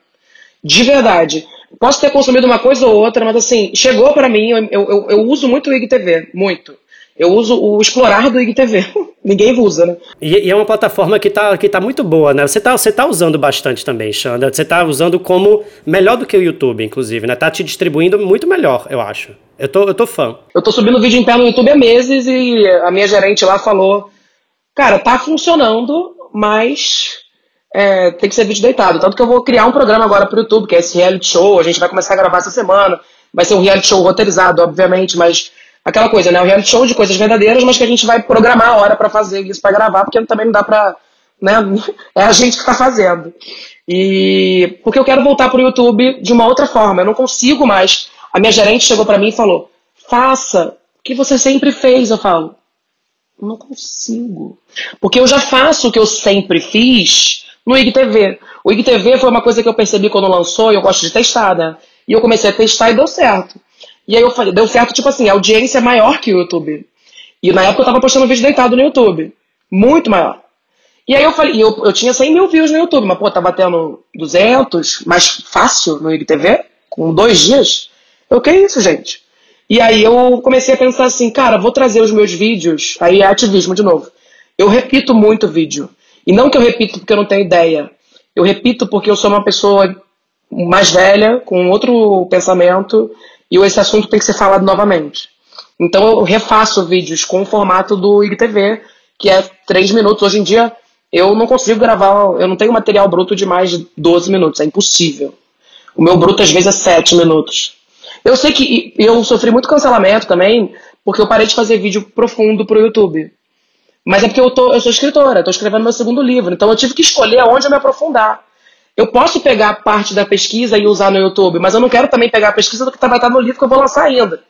De verdade. Posso ter consumido uma coisa ou outra, mas assim, chegou para mim, eu, eu, eu, uso muito o IGTV, muito. Eu uso o explorar do IGTV. Ninguém usa, né? E, e, é uma plataforma que tá, que tá muito boa, né? Você tá, você tá usando bastante também, Xanda. Você tá usando como melhor do que o YouTube, inclusive, né? Tá te distribuindo muito melhor, eu acho. Eu tô, eu tô fã. Eu tô subindo vídeo interno no YouTube há meses e a minha gerente lá falou: Cara, tá funcionando, mas é, tem que ser vídeo deitado. Tanto que eu vou criar um programa agora pro YouTube, que é esse reality show. A gente vai começar a gravar essa semana. Vai ser um reality show roteirizado, obviamente, mas aquela coisa, né? Um reality show de coisas verdadeiras, mas que a gente vai programar a hora para fazer isso, para gravar, porque também não dá pra. Né? É a gente que tá fazendo. E. Porque eu quero voltar pro YouTube de uma outra forma. Eu não consigo mais. A minha gerente chegou para mim e falou: faça o que você sempre fez. Eu falo: não consigo. Porque eu já faço o que eu sempre fiz no IGTV. O IGTV foi uma coisa que eu percebi quando lançou e eu gosto de testar, né? E eu comecei a testar e deu certo. E aí eu falei, deu certo, tipo assim, a audiência é maior que o YouTube. E na época eu tava postando vídeo deitado no YouTube. Muito maior. E aí eu falei, eu, eu tinha 100 mil views no YouTube, mas pô, tá batendo 200, mais fácil no IGTV, com dois dias. Eu, que isso, gente? E aí eu comecei a pensar assim, cara, vou trazer os meus vídeos, aí é ativismo de novo. Eu repito muito vídeo. E não que eu repito porque eu não tenho ideia. Eu repito porque eu sou uma pessoa mais velha, com outro pensamento, e esse assunto tem que ser falado novamente. Então eu refaço vídeos com o formato do IGTV, que é 3 minutos. Hoje em dia eu não consigo gravar, eu não tenho material bruto de mais de 12 minutos, é impossível. O meu bruto às vezes é 7 minutos. Eu sei que eu sofri muito cancelamento também, porque eu parei de fazer vídeo profundo pro YouTube. Mas é porque eu, tô, eu sou escritora, estou escrevendo meu segundo livro, então eu tive que escolher aonde eu me aprofundar. Eu posso pegar parte da pesquisa e usar no YouTube, mas eu não quero também pegar a pesquisa do que vai estar no livro que eu vou lançar ainda.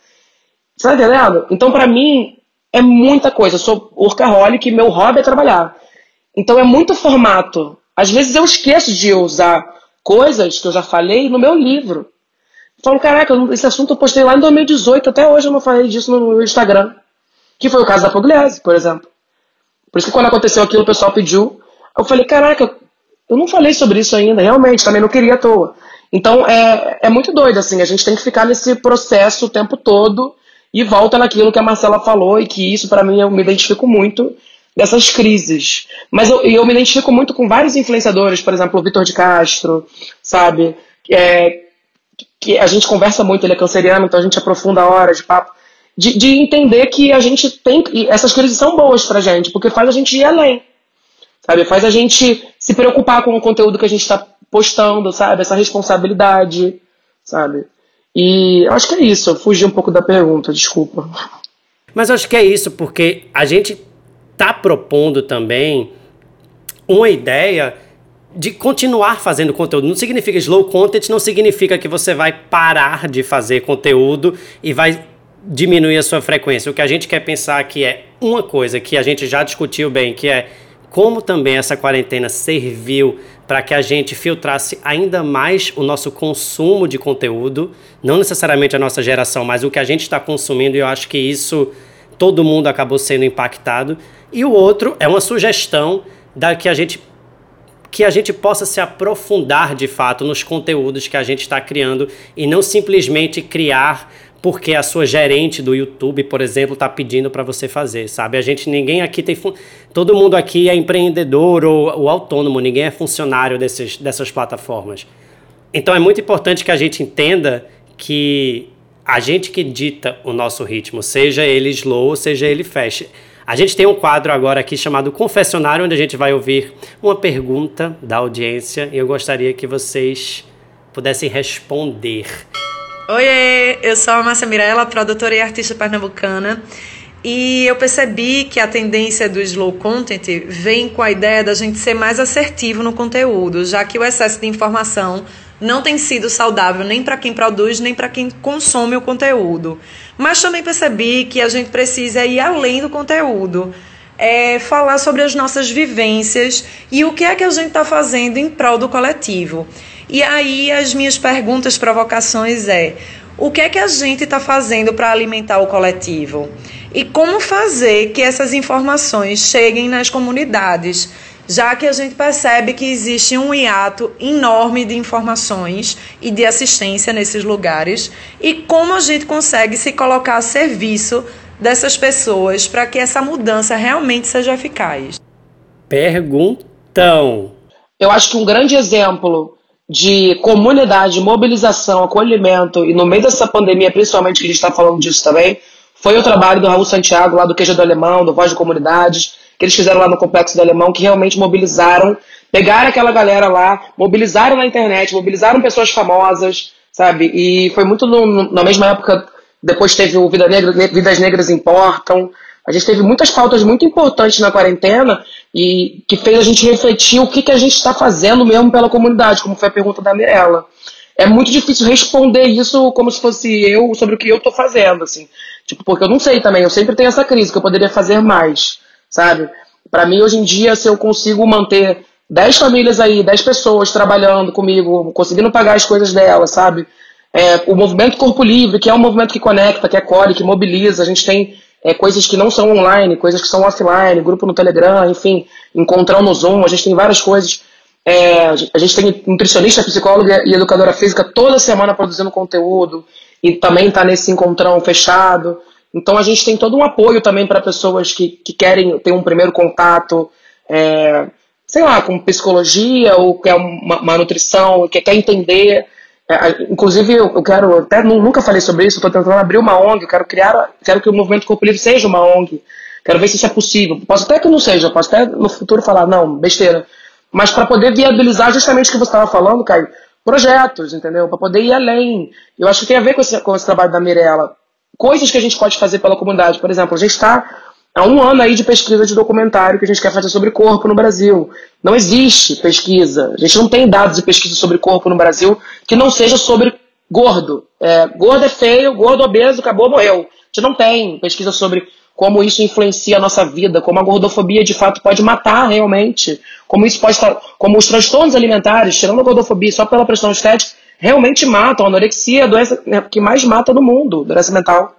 Você tá entendendo? Então, para mim, é muita coisa. Eu sou workaholic e meu hobby é trabalhar. Então, é muito formato. Às vezes eu esqueço de usar coisas que eu já falei no meu livro. Eu falo, caraca, esse assunto eu postei lá em 2018, até hoje eu não falei disso no Instagram. Que foi o caso da Pugliese, por exemplo. Por isso que quando aconteceu aquilo, o pessoal pediu. Eu falei, caraca, eu não falei sobre isso ainda, realmente, também não queria à toa. Então é, é muito doido, assim, a gente tem que ficar nesse processo o tempo todo e volta naquilo que a Marcela falou, e que isso para mim eu me identifico muito, dessas crises. Mas eu, eu me identifico muito com vários influenciadores, por exemplo, o Vitor de Castro, sabe? É, que a gente conversa muito, ele é canceriano, então a gente aprofunda horas de papo. De, de entender que a gente tem. Essas crises são boas pra gente, porque faz a gente ir além. Sabe? Faz a gente se preocupar com o conteúdo que a gente está postando, sabe? Essa responsabilidade, sabe? E acho que é isso. Eu fugi um pouco da pergunta, desculpa. Mas acho que é isso, porque a gente tá propondo também uma ideia de continuar fazendo conteúdo. Não significa slow content, não significa que você vai parar de fazer conteúdo e vai diminuir a sua frequência. O que a gente quer pensar aqui é uma coisa que a gente já discutiu bem, que é como também essa quarentena serviu para que a gente filtrasse ainda mais o nosso consumo de conteúdo, não necessariamente a nossa geração, mas o que a gente está consumindo, e eu acho que isso todo mundo acabou sendo impactado. E o outro é uma sugestão da que a gente que a gente possa se aprofundar de fato nos conteúdos que a gente está criando e não simplesmente criar porque a sua gerente do YouTube, por exemplo, está pedindo para você fazer, sabe? A gente, ninguém aqui tem. Todo mundo aqui é empreendedor ou, ou autônomo, ninguém é funcionário desses, dessas plataformas. Então é muito importante que a gente entenda que a gente que dita o nosso ritmo, seja ele slow, seja ele fast. A gente tem um quadro agora aqui chamado Confessionário, onde a gente vai ouvir uma pergunta da audiência e eu gostaria que vocês pudessem responder. Oi, eu sou a Márcia Mirella, produtora e artista pernambucana. E eu percebi que a tendência do slow content vem com a ideia da gente ser mais assertivo no conteúdo, já que o excesso de informação não tem sido saudável nem para quem produz, nem para quem consome o conteúdo. Mas também percebi que a gente precisa ir além do conteúdo. É falar sobre as nossas vivências e o que é que a gente está fazendo em prol do coletivo. E aí as minhas perguntas, provocações é: o que é que a gente está fazendo para alimentar o coletivo? E como fazer que essas informações cheguem nas comunidades? já que a gente percebe que existe um hiato enorme de informações e de assistência nesses lugares e como a gente consegue se colocar a serviço dessas pessoas para que essa mudança realmente seja eficaz. Perguntão. Eu acho que um grande exemplo de comunidade, mobilização, acolhimento, e no meio dessa pandemia, principalmente que a gente está falando disso também, foi o trabalho do Raul Santiago, lá do Queijo do Alemão, do Voz de Comunidades, que eles fizeram lá no Complexo do Alemão, que realmente mobilizaram, pegaram aquela galera lá, mobilizaram na internet, mobilizaram pessoas famosas, sabe? E foi muito no, na mesma época, depois teve o Vida Negra, Vidas Negras Importam. A gente teve muitas pautas muito importantes na quarentena e que fez a gente refletir o que, que a gente está fazendo mesmo pela comunidade, como foi a pergunta da Mirella. É muito difícil responder isso como se fosse eu sobre o que eu estou fazendo, assim. Tipo, porque eu não sei também, eu sempre tenho essa crise que eu poderia fazer mais sabe? Para mim, hoje em dia, se eu consigo manter 10 famílias aí, 10 pessoas trabalhando comigo, conseguindo pagar as coisas delas, sabe? É, o movimento Corpo Livre, que é um movimento que conecta, que acolhe, que mobiliza. A gente tem é, coisas que não são online, coisas que são offline, grupo no Telegram, enfim, encontrão no Zoom. A gente tem várias coisas. É, a gente tem nutricionista, psicóloga e educadora física toda semana produzindo conteúdo e também está nesse encontrão fechado. Então a gente tem todo um apoio também para pessoas que, que querem ter um primeiro contato, é, sei lá, com psicologia ou quer uma, uma nutrição, que quer entender. É, inclusive, eu quero, até nunca falei sobre isso, estou tentando abrir uma ONG, quero criar, quero que o Movimento Corpo Livre seja uma ONG. Quero ver se isso é possível. Posso até que não seja, posso até no futuro falar, não, besteira. Mas para poder viabilizar justamente o que você estava falando, Caio, projetos, entendeu? Para poder ir além. Eu acho que tem a ver com esse, com esse trabalho da Mirella coisas que a gente pode fazer pela comunidade. Por exemplo, a gente está há um ano aí de pesquisa de documentário que a gente quer fazer sobre corpo no Brasil. Não existe pesquisa. A gente não tem dados de pesquisa sobre corpo no Brasil que não seja sobre gordo. É, gordo é feio, gordo obeso, acabou, morreu. A gente não tem pesquisa sobre como isso influencia a nossa vida, como a gordofobia de fato pode matar realmente, como isso pode estar, como os transtornos alimentares, tirando a gordofobia só pela pressão estética, realmente matam. A anorexia é a doença que mais mata no mundo, doença mental.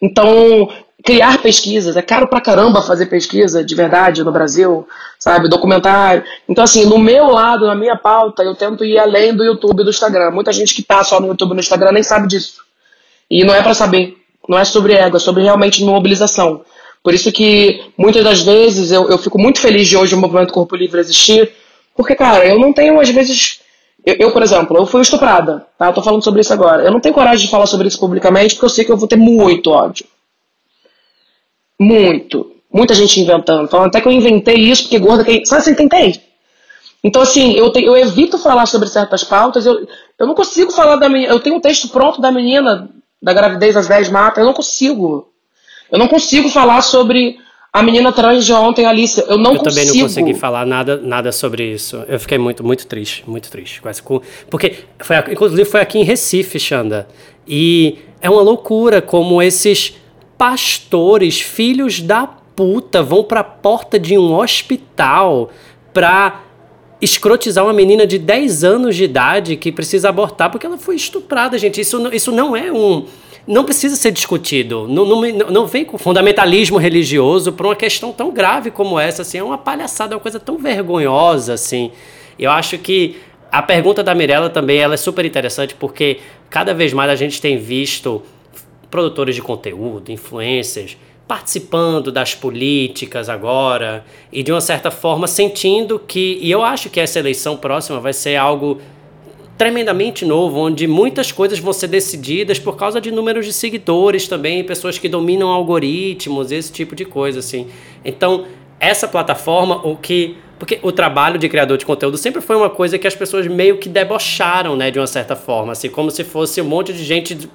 Então, criar pesquisas, é caro pra caramba fazer pesquisa de verdade no Brasil, sabe? Documentário. Então, assim, no meu lado, na minha pauta, eu tento ir além do YouTube e do Instagram. Muita gente que tá só no YouTube e no Instagram nem sabe disso. E não é para saber. Não é sobre ego, é sobre realmente mobilização. Por isso que muitas das vezes eu, eu fico muito feliz de hoje o movimento Corpo Livre existir, porque, cara, eu não tenho, às vezes. Eu, eu, por exemplo, eu fui estuprada, tá? Eu tô falando sobre isso agora. Eu não tenho coragem de falar sobre isso publicamente porque eu sei que eu vou ter muito ódio. Muito. Muita gente inventando. Falando até que eu inventei isso porque gorda. Que... Sabe assim, tentei. Então, assim, eu, te, eu evito falar sobre certas pautas. Eu, eu não consigo falar da menina. Eu tenho um texto pronto da menina, da gravidez às 10 matas. Eu não consigo. Eu não consigo falar sobre a menina trans de ontem, Alice. Eu não eu consigo. Eu também não consegui falar nada, nada sobre isso. Eu fiquei muito, muito triste, muito triste. Porque, foi, inclusive, foi aqui em Recife, Xanda. E é uma loucura como esses pastores, filhos da puta, vão pra porta de um hospital pra escrotizar uma menina de 10 anos de idade que precisa abortar porque ela foi estuprada, gente. Isso, isso não é um. Não precisa ser discutido. Não, não, não vem com fundamentalismo religioso para uma questão tão grave como essa. Assim, é uma palhaçada, é uma coisa tão vergonhosa. assim. Eu acho que a pergunta da Mirella também ela é super interessante porque cada vez mais a gente tem visto produtores de conteúdo, influencers, participando das políticas agora e de uma certa forma sentindo que e eu acho que essa eleição próxima vai ser algo tremendamente novo, onde muitas coisas vão ser decididas por causa de números de seguidores também, pessoas que dominam algoritmos, esse tipo de coisa assim. Então, essa plataforma, o que porque o trabalho de criador de conteúdo sempre foi uma coisa que as pessoas meio que debocharam, né, de uma certa forma, assim, como se fosse um monte de gente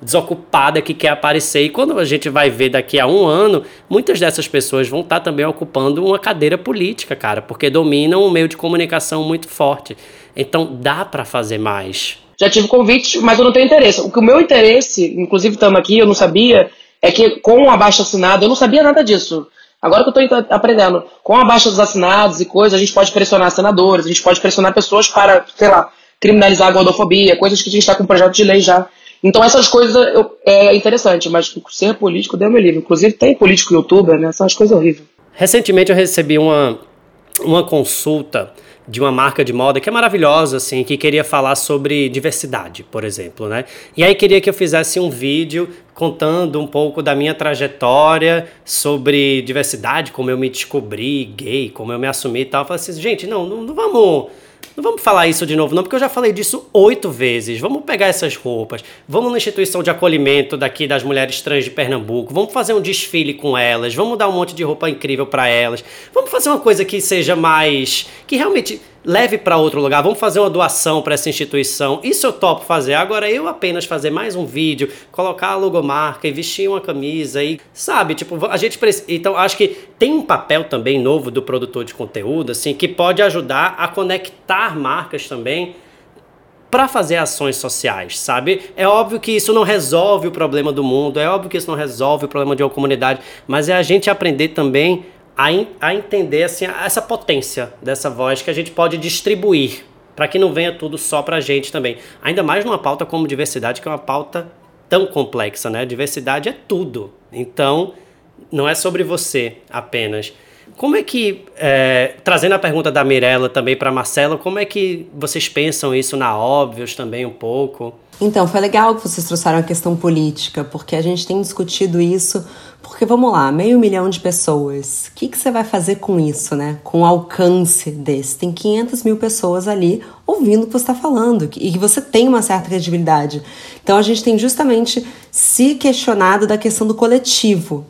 desocupada que quer aparecer. E quando a gente vai ver daqui a um ano, muitas dessas pessoas vão estar também ocupando uma cadeira política, cara, porque dominam um meio de comunicação muito forte. Então dá para fazer mais. Já tive convite, mas eu não tenho interesse. O que o meu interesse, inclusive estamos aqui, eu não sabia, é que com o abaixo assinado, eu não sabia nada disso. Agora que eu estou aprendendo, com abaixo dos assinados e coisas, a gente pode pressionar senadores, a gente pode pressionar pessoas para, sei lá, criminalizar a gordofobia, coisas que a gente está com projeto de lei já. Então essas coisas eu, é interessante, mas ser político deu meu livro. Inclusive tem político youtuber, né? São as coisas horríveis. Recentemente eu recebi uma, uma consulta de uma marca de moda que é maravilhosa, assim, que queria falar sobre diversidade, por exemplo, né? E aí queria que eu fizesse um vídeo contando um pouco da minha trajetória sobre diversidade, como eu me descobri gay, como eu me assumi e tal. Eu falei assim, gente, não, não, não vamos não vamos falar isso de novo, não, porque eu já falei disso oito vezes. Vamos pegar essas roupas, vamos na instituição de acolhimento daqui das mulheres trans de Pernambuco, vamos fazer um desfile com elas, vamos dar um monte de roupa incrível para elas, vamos fazer uma coisa que seja mais. que realmente leve para outro lugar, vamos fazer uma doação para essa instituição. Isso eu topo fazer. Agora eu apenas fazer mais um vídeo, colocar a logomarca e vestir uma camisa e, sabe, tipo, a gente precisa. Então, acho que tem um papel também novo do produtor de conteúdo, assim, que pode ajudar a conectar marcas também para fazer ações sociais, sabe? É óbvio que isso não resolve o problema do mundo, é óbvio que isso não resolve o problema de uma comunidade, mas é a gente aprender também a, a entender assim, essa potência dessa voz que a gente pode distribuir para que não venha tudo só para a gente também. Ainda mais numa pauta como diversidade, que é uma pauta tão complexa, né? Diversidade é tudo. Então, não é sobre você apenas. Como é que, é, trazendo a pergunta da Mirella também para Marcela, como é que vocês pensam isso na Óbvios também um pouco? Então, foi legal que vocês trouxeram a questão política, porque a gente tem discutido isso porque vamos lá, meio milhão de pessoas. O que, que você vai fazer com isso, né? Com o alcance desse? Tem 500 mil pessoas ali ouvindo o que você está falando e que você tem uma certa credibilidade. Então a gente tem justamente se questionado da questão do coletivo.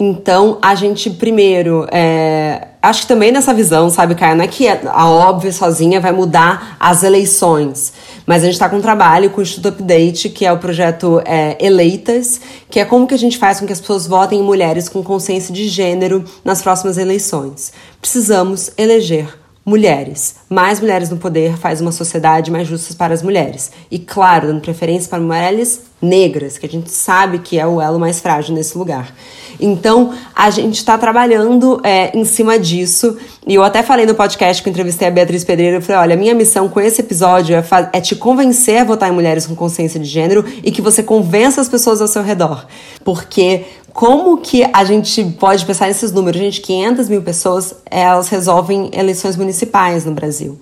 Então a gente primeiro é, acho que também nessa visão, sabe, Caio, não é que a óbvia sozinha vai mudar as eleições, mas a gente está com um trabalho com o Instituto Update, que é o projeto é, Eleitas, que é como que a gente faz com que as pessoas votem em mulheres com consciência de gênero nas próximas eleições. Precisamos eleger mulheres. Mais mulheres no poder faz uma sociedade mais justa para as mulheres. E, claro, dando preferência para mulheres negras, que a gente sabe que é o elo mais frágil nesse lugar. Então, a gente está trabalhando é, em cima disso. E eu até falei no podcast que eu entrevistei a Beatriz Pedreira. Eu falei: olha, minha missão com esse episódio é, é te convencer a votar em mulheres com consciência de gênero e que você convença as pessoas ao seu redor. Porque como que a gente pode pensar nesses números? Gente, 500 mil pessoas, elas resolvem eleições municipais no Brasil.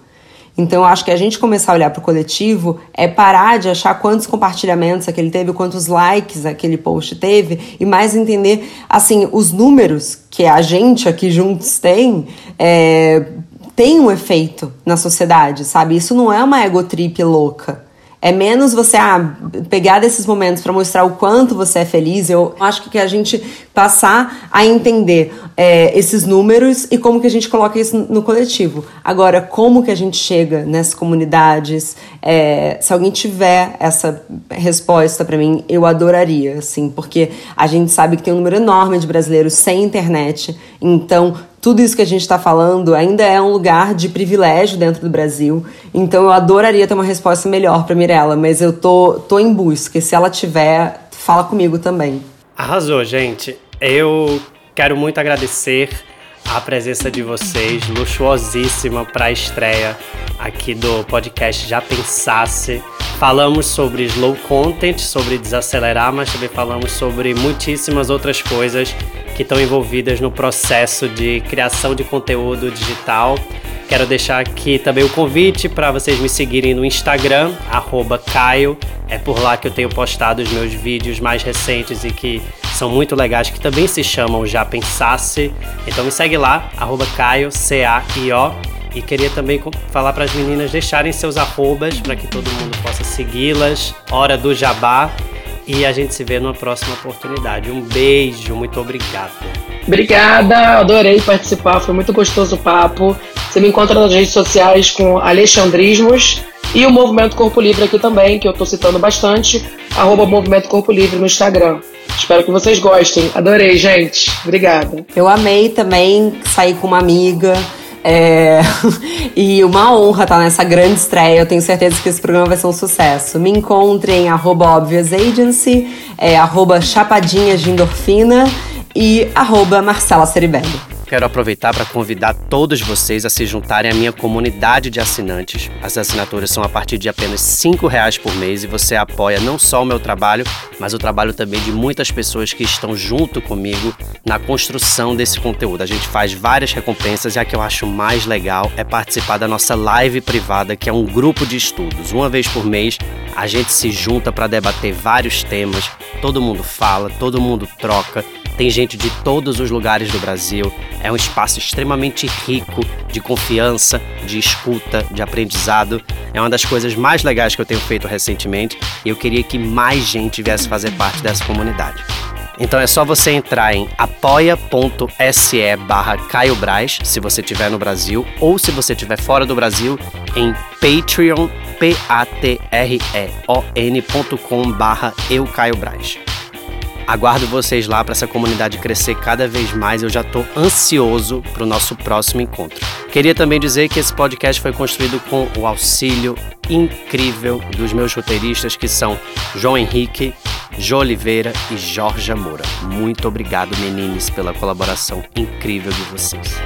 Então acho que a gente começar a olhar para o coletivo é parar de achar quantos compartilhamentos aquele teve, quantos likes aquele post teve, e mais entender assim os números que a gente aqui juntos tem. É, tem um efeito na sociedade, sabe? Isso não é uma egotrip louca. É menos você ah, pegar desses momentos para mostrar o quanto você é feliz. Eu acho que a gente passar a entender é, esses números e como que a gente coloca isso no coletivo. Agora, como que a gente chega nessas comunidades? É, se alguém tiver essa resposta para mim, eu adoraria, assim, porque a gente sabe que tem um número enorme de brasileiros sem internet. Então, tudo isso que a gente está falando ainda é um lugar de privilégio dentro do Brasil. Então eu adoraria ter uma resposta melhor para Mirella, mas eu tô, tô em busca. Se ela tiver, fala comigo também. Arrasou, gente. Eu quero muito agradecer a presença de vocês, luxuosíssima para a estreia aqui do podcast Já Pensasse. Falamos sobre slow content, sobre desacelerar, mas também falamos sobre muitíssimas outras coisas que estão envolvidas no processo de criação de conteúdo digital. Quero deixar aqui também o convite para vocês me seguirem no Instagram, Caio. É por lá que eu tenho postado os meus vídeos mais recentes e que são muito legais, que também se chamam Já Pensasse. Então me segue lá, Caio, C-A-I-O. E queria também falar para as meninas deixarem seus arrobas para que todo mundo possa segui-las. Hora do Jabá e a gente se vê numa próxima oportunidade. Um beijo, muito obrigado. Obrigada, adorei participar, foi muito gostoso o papo. Você me encontra nas redes sociais com Alexandrismos e o Movimento Corpo Livre aqui também, que eu estou citando bastante, arroba Movimento Corpo Livre no Instagram. Espero que vocês gostem. Adorei, gente. Obrigada. Eu amei também sair com uma amiga. É... e uma honra estar nessa grande estreia. Eu tenho certeza que esse programa vai ser um sucesso. Me encontrem em arroba Obvious Agency, é, arroba Chapadinhas de Endorfina e arroba Marcela Ceribelli. Quero aproveitar para convidar todos vocês a se juntarem à minha comunidade de assinantes. As assinaturas são a partir de apenas R$ reais por mês e você apoia não só o meu trabalho, mas o trabalho também de muitas pessoas que estão junto comigo na construção desse conteúdo. A gente faz várias recompensas e a que eu acho mais legal é participar da nossa live privada, que é um grupo de estudos. Uma vez por mês, a gente se junta para debater vários temas, todo mundo fala, todo mundo troca tem gente de todos os lugares do Brasil. É um espaço extremamente rico de confiança, de escuta, de aprendizado. É uma das coisas mais legais que eu tenho feito recentemente e eu queria que mais gente viesse fazer parte dessa comunidade. Então é só você entrar em apoia.se barra Caio se você estiver no Brasil, ou se você estiver fora do Brasil, em Patreon, P-A-T-R-E-O-N.com barra Eu Caio. Aguardo vocês lá para essa comunidade crescer cada vez mais. Eu já estou ansioso para o nosso próximo encontro. Queria também dizer que esse podcast foi construído com o auxílio incrível dos meus roteiristas, que são João Henrique, Jô Oliveira e Jorge Moura. Muito obrigado, meninos, pela colaboração incrível de vocês.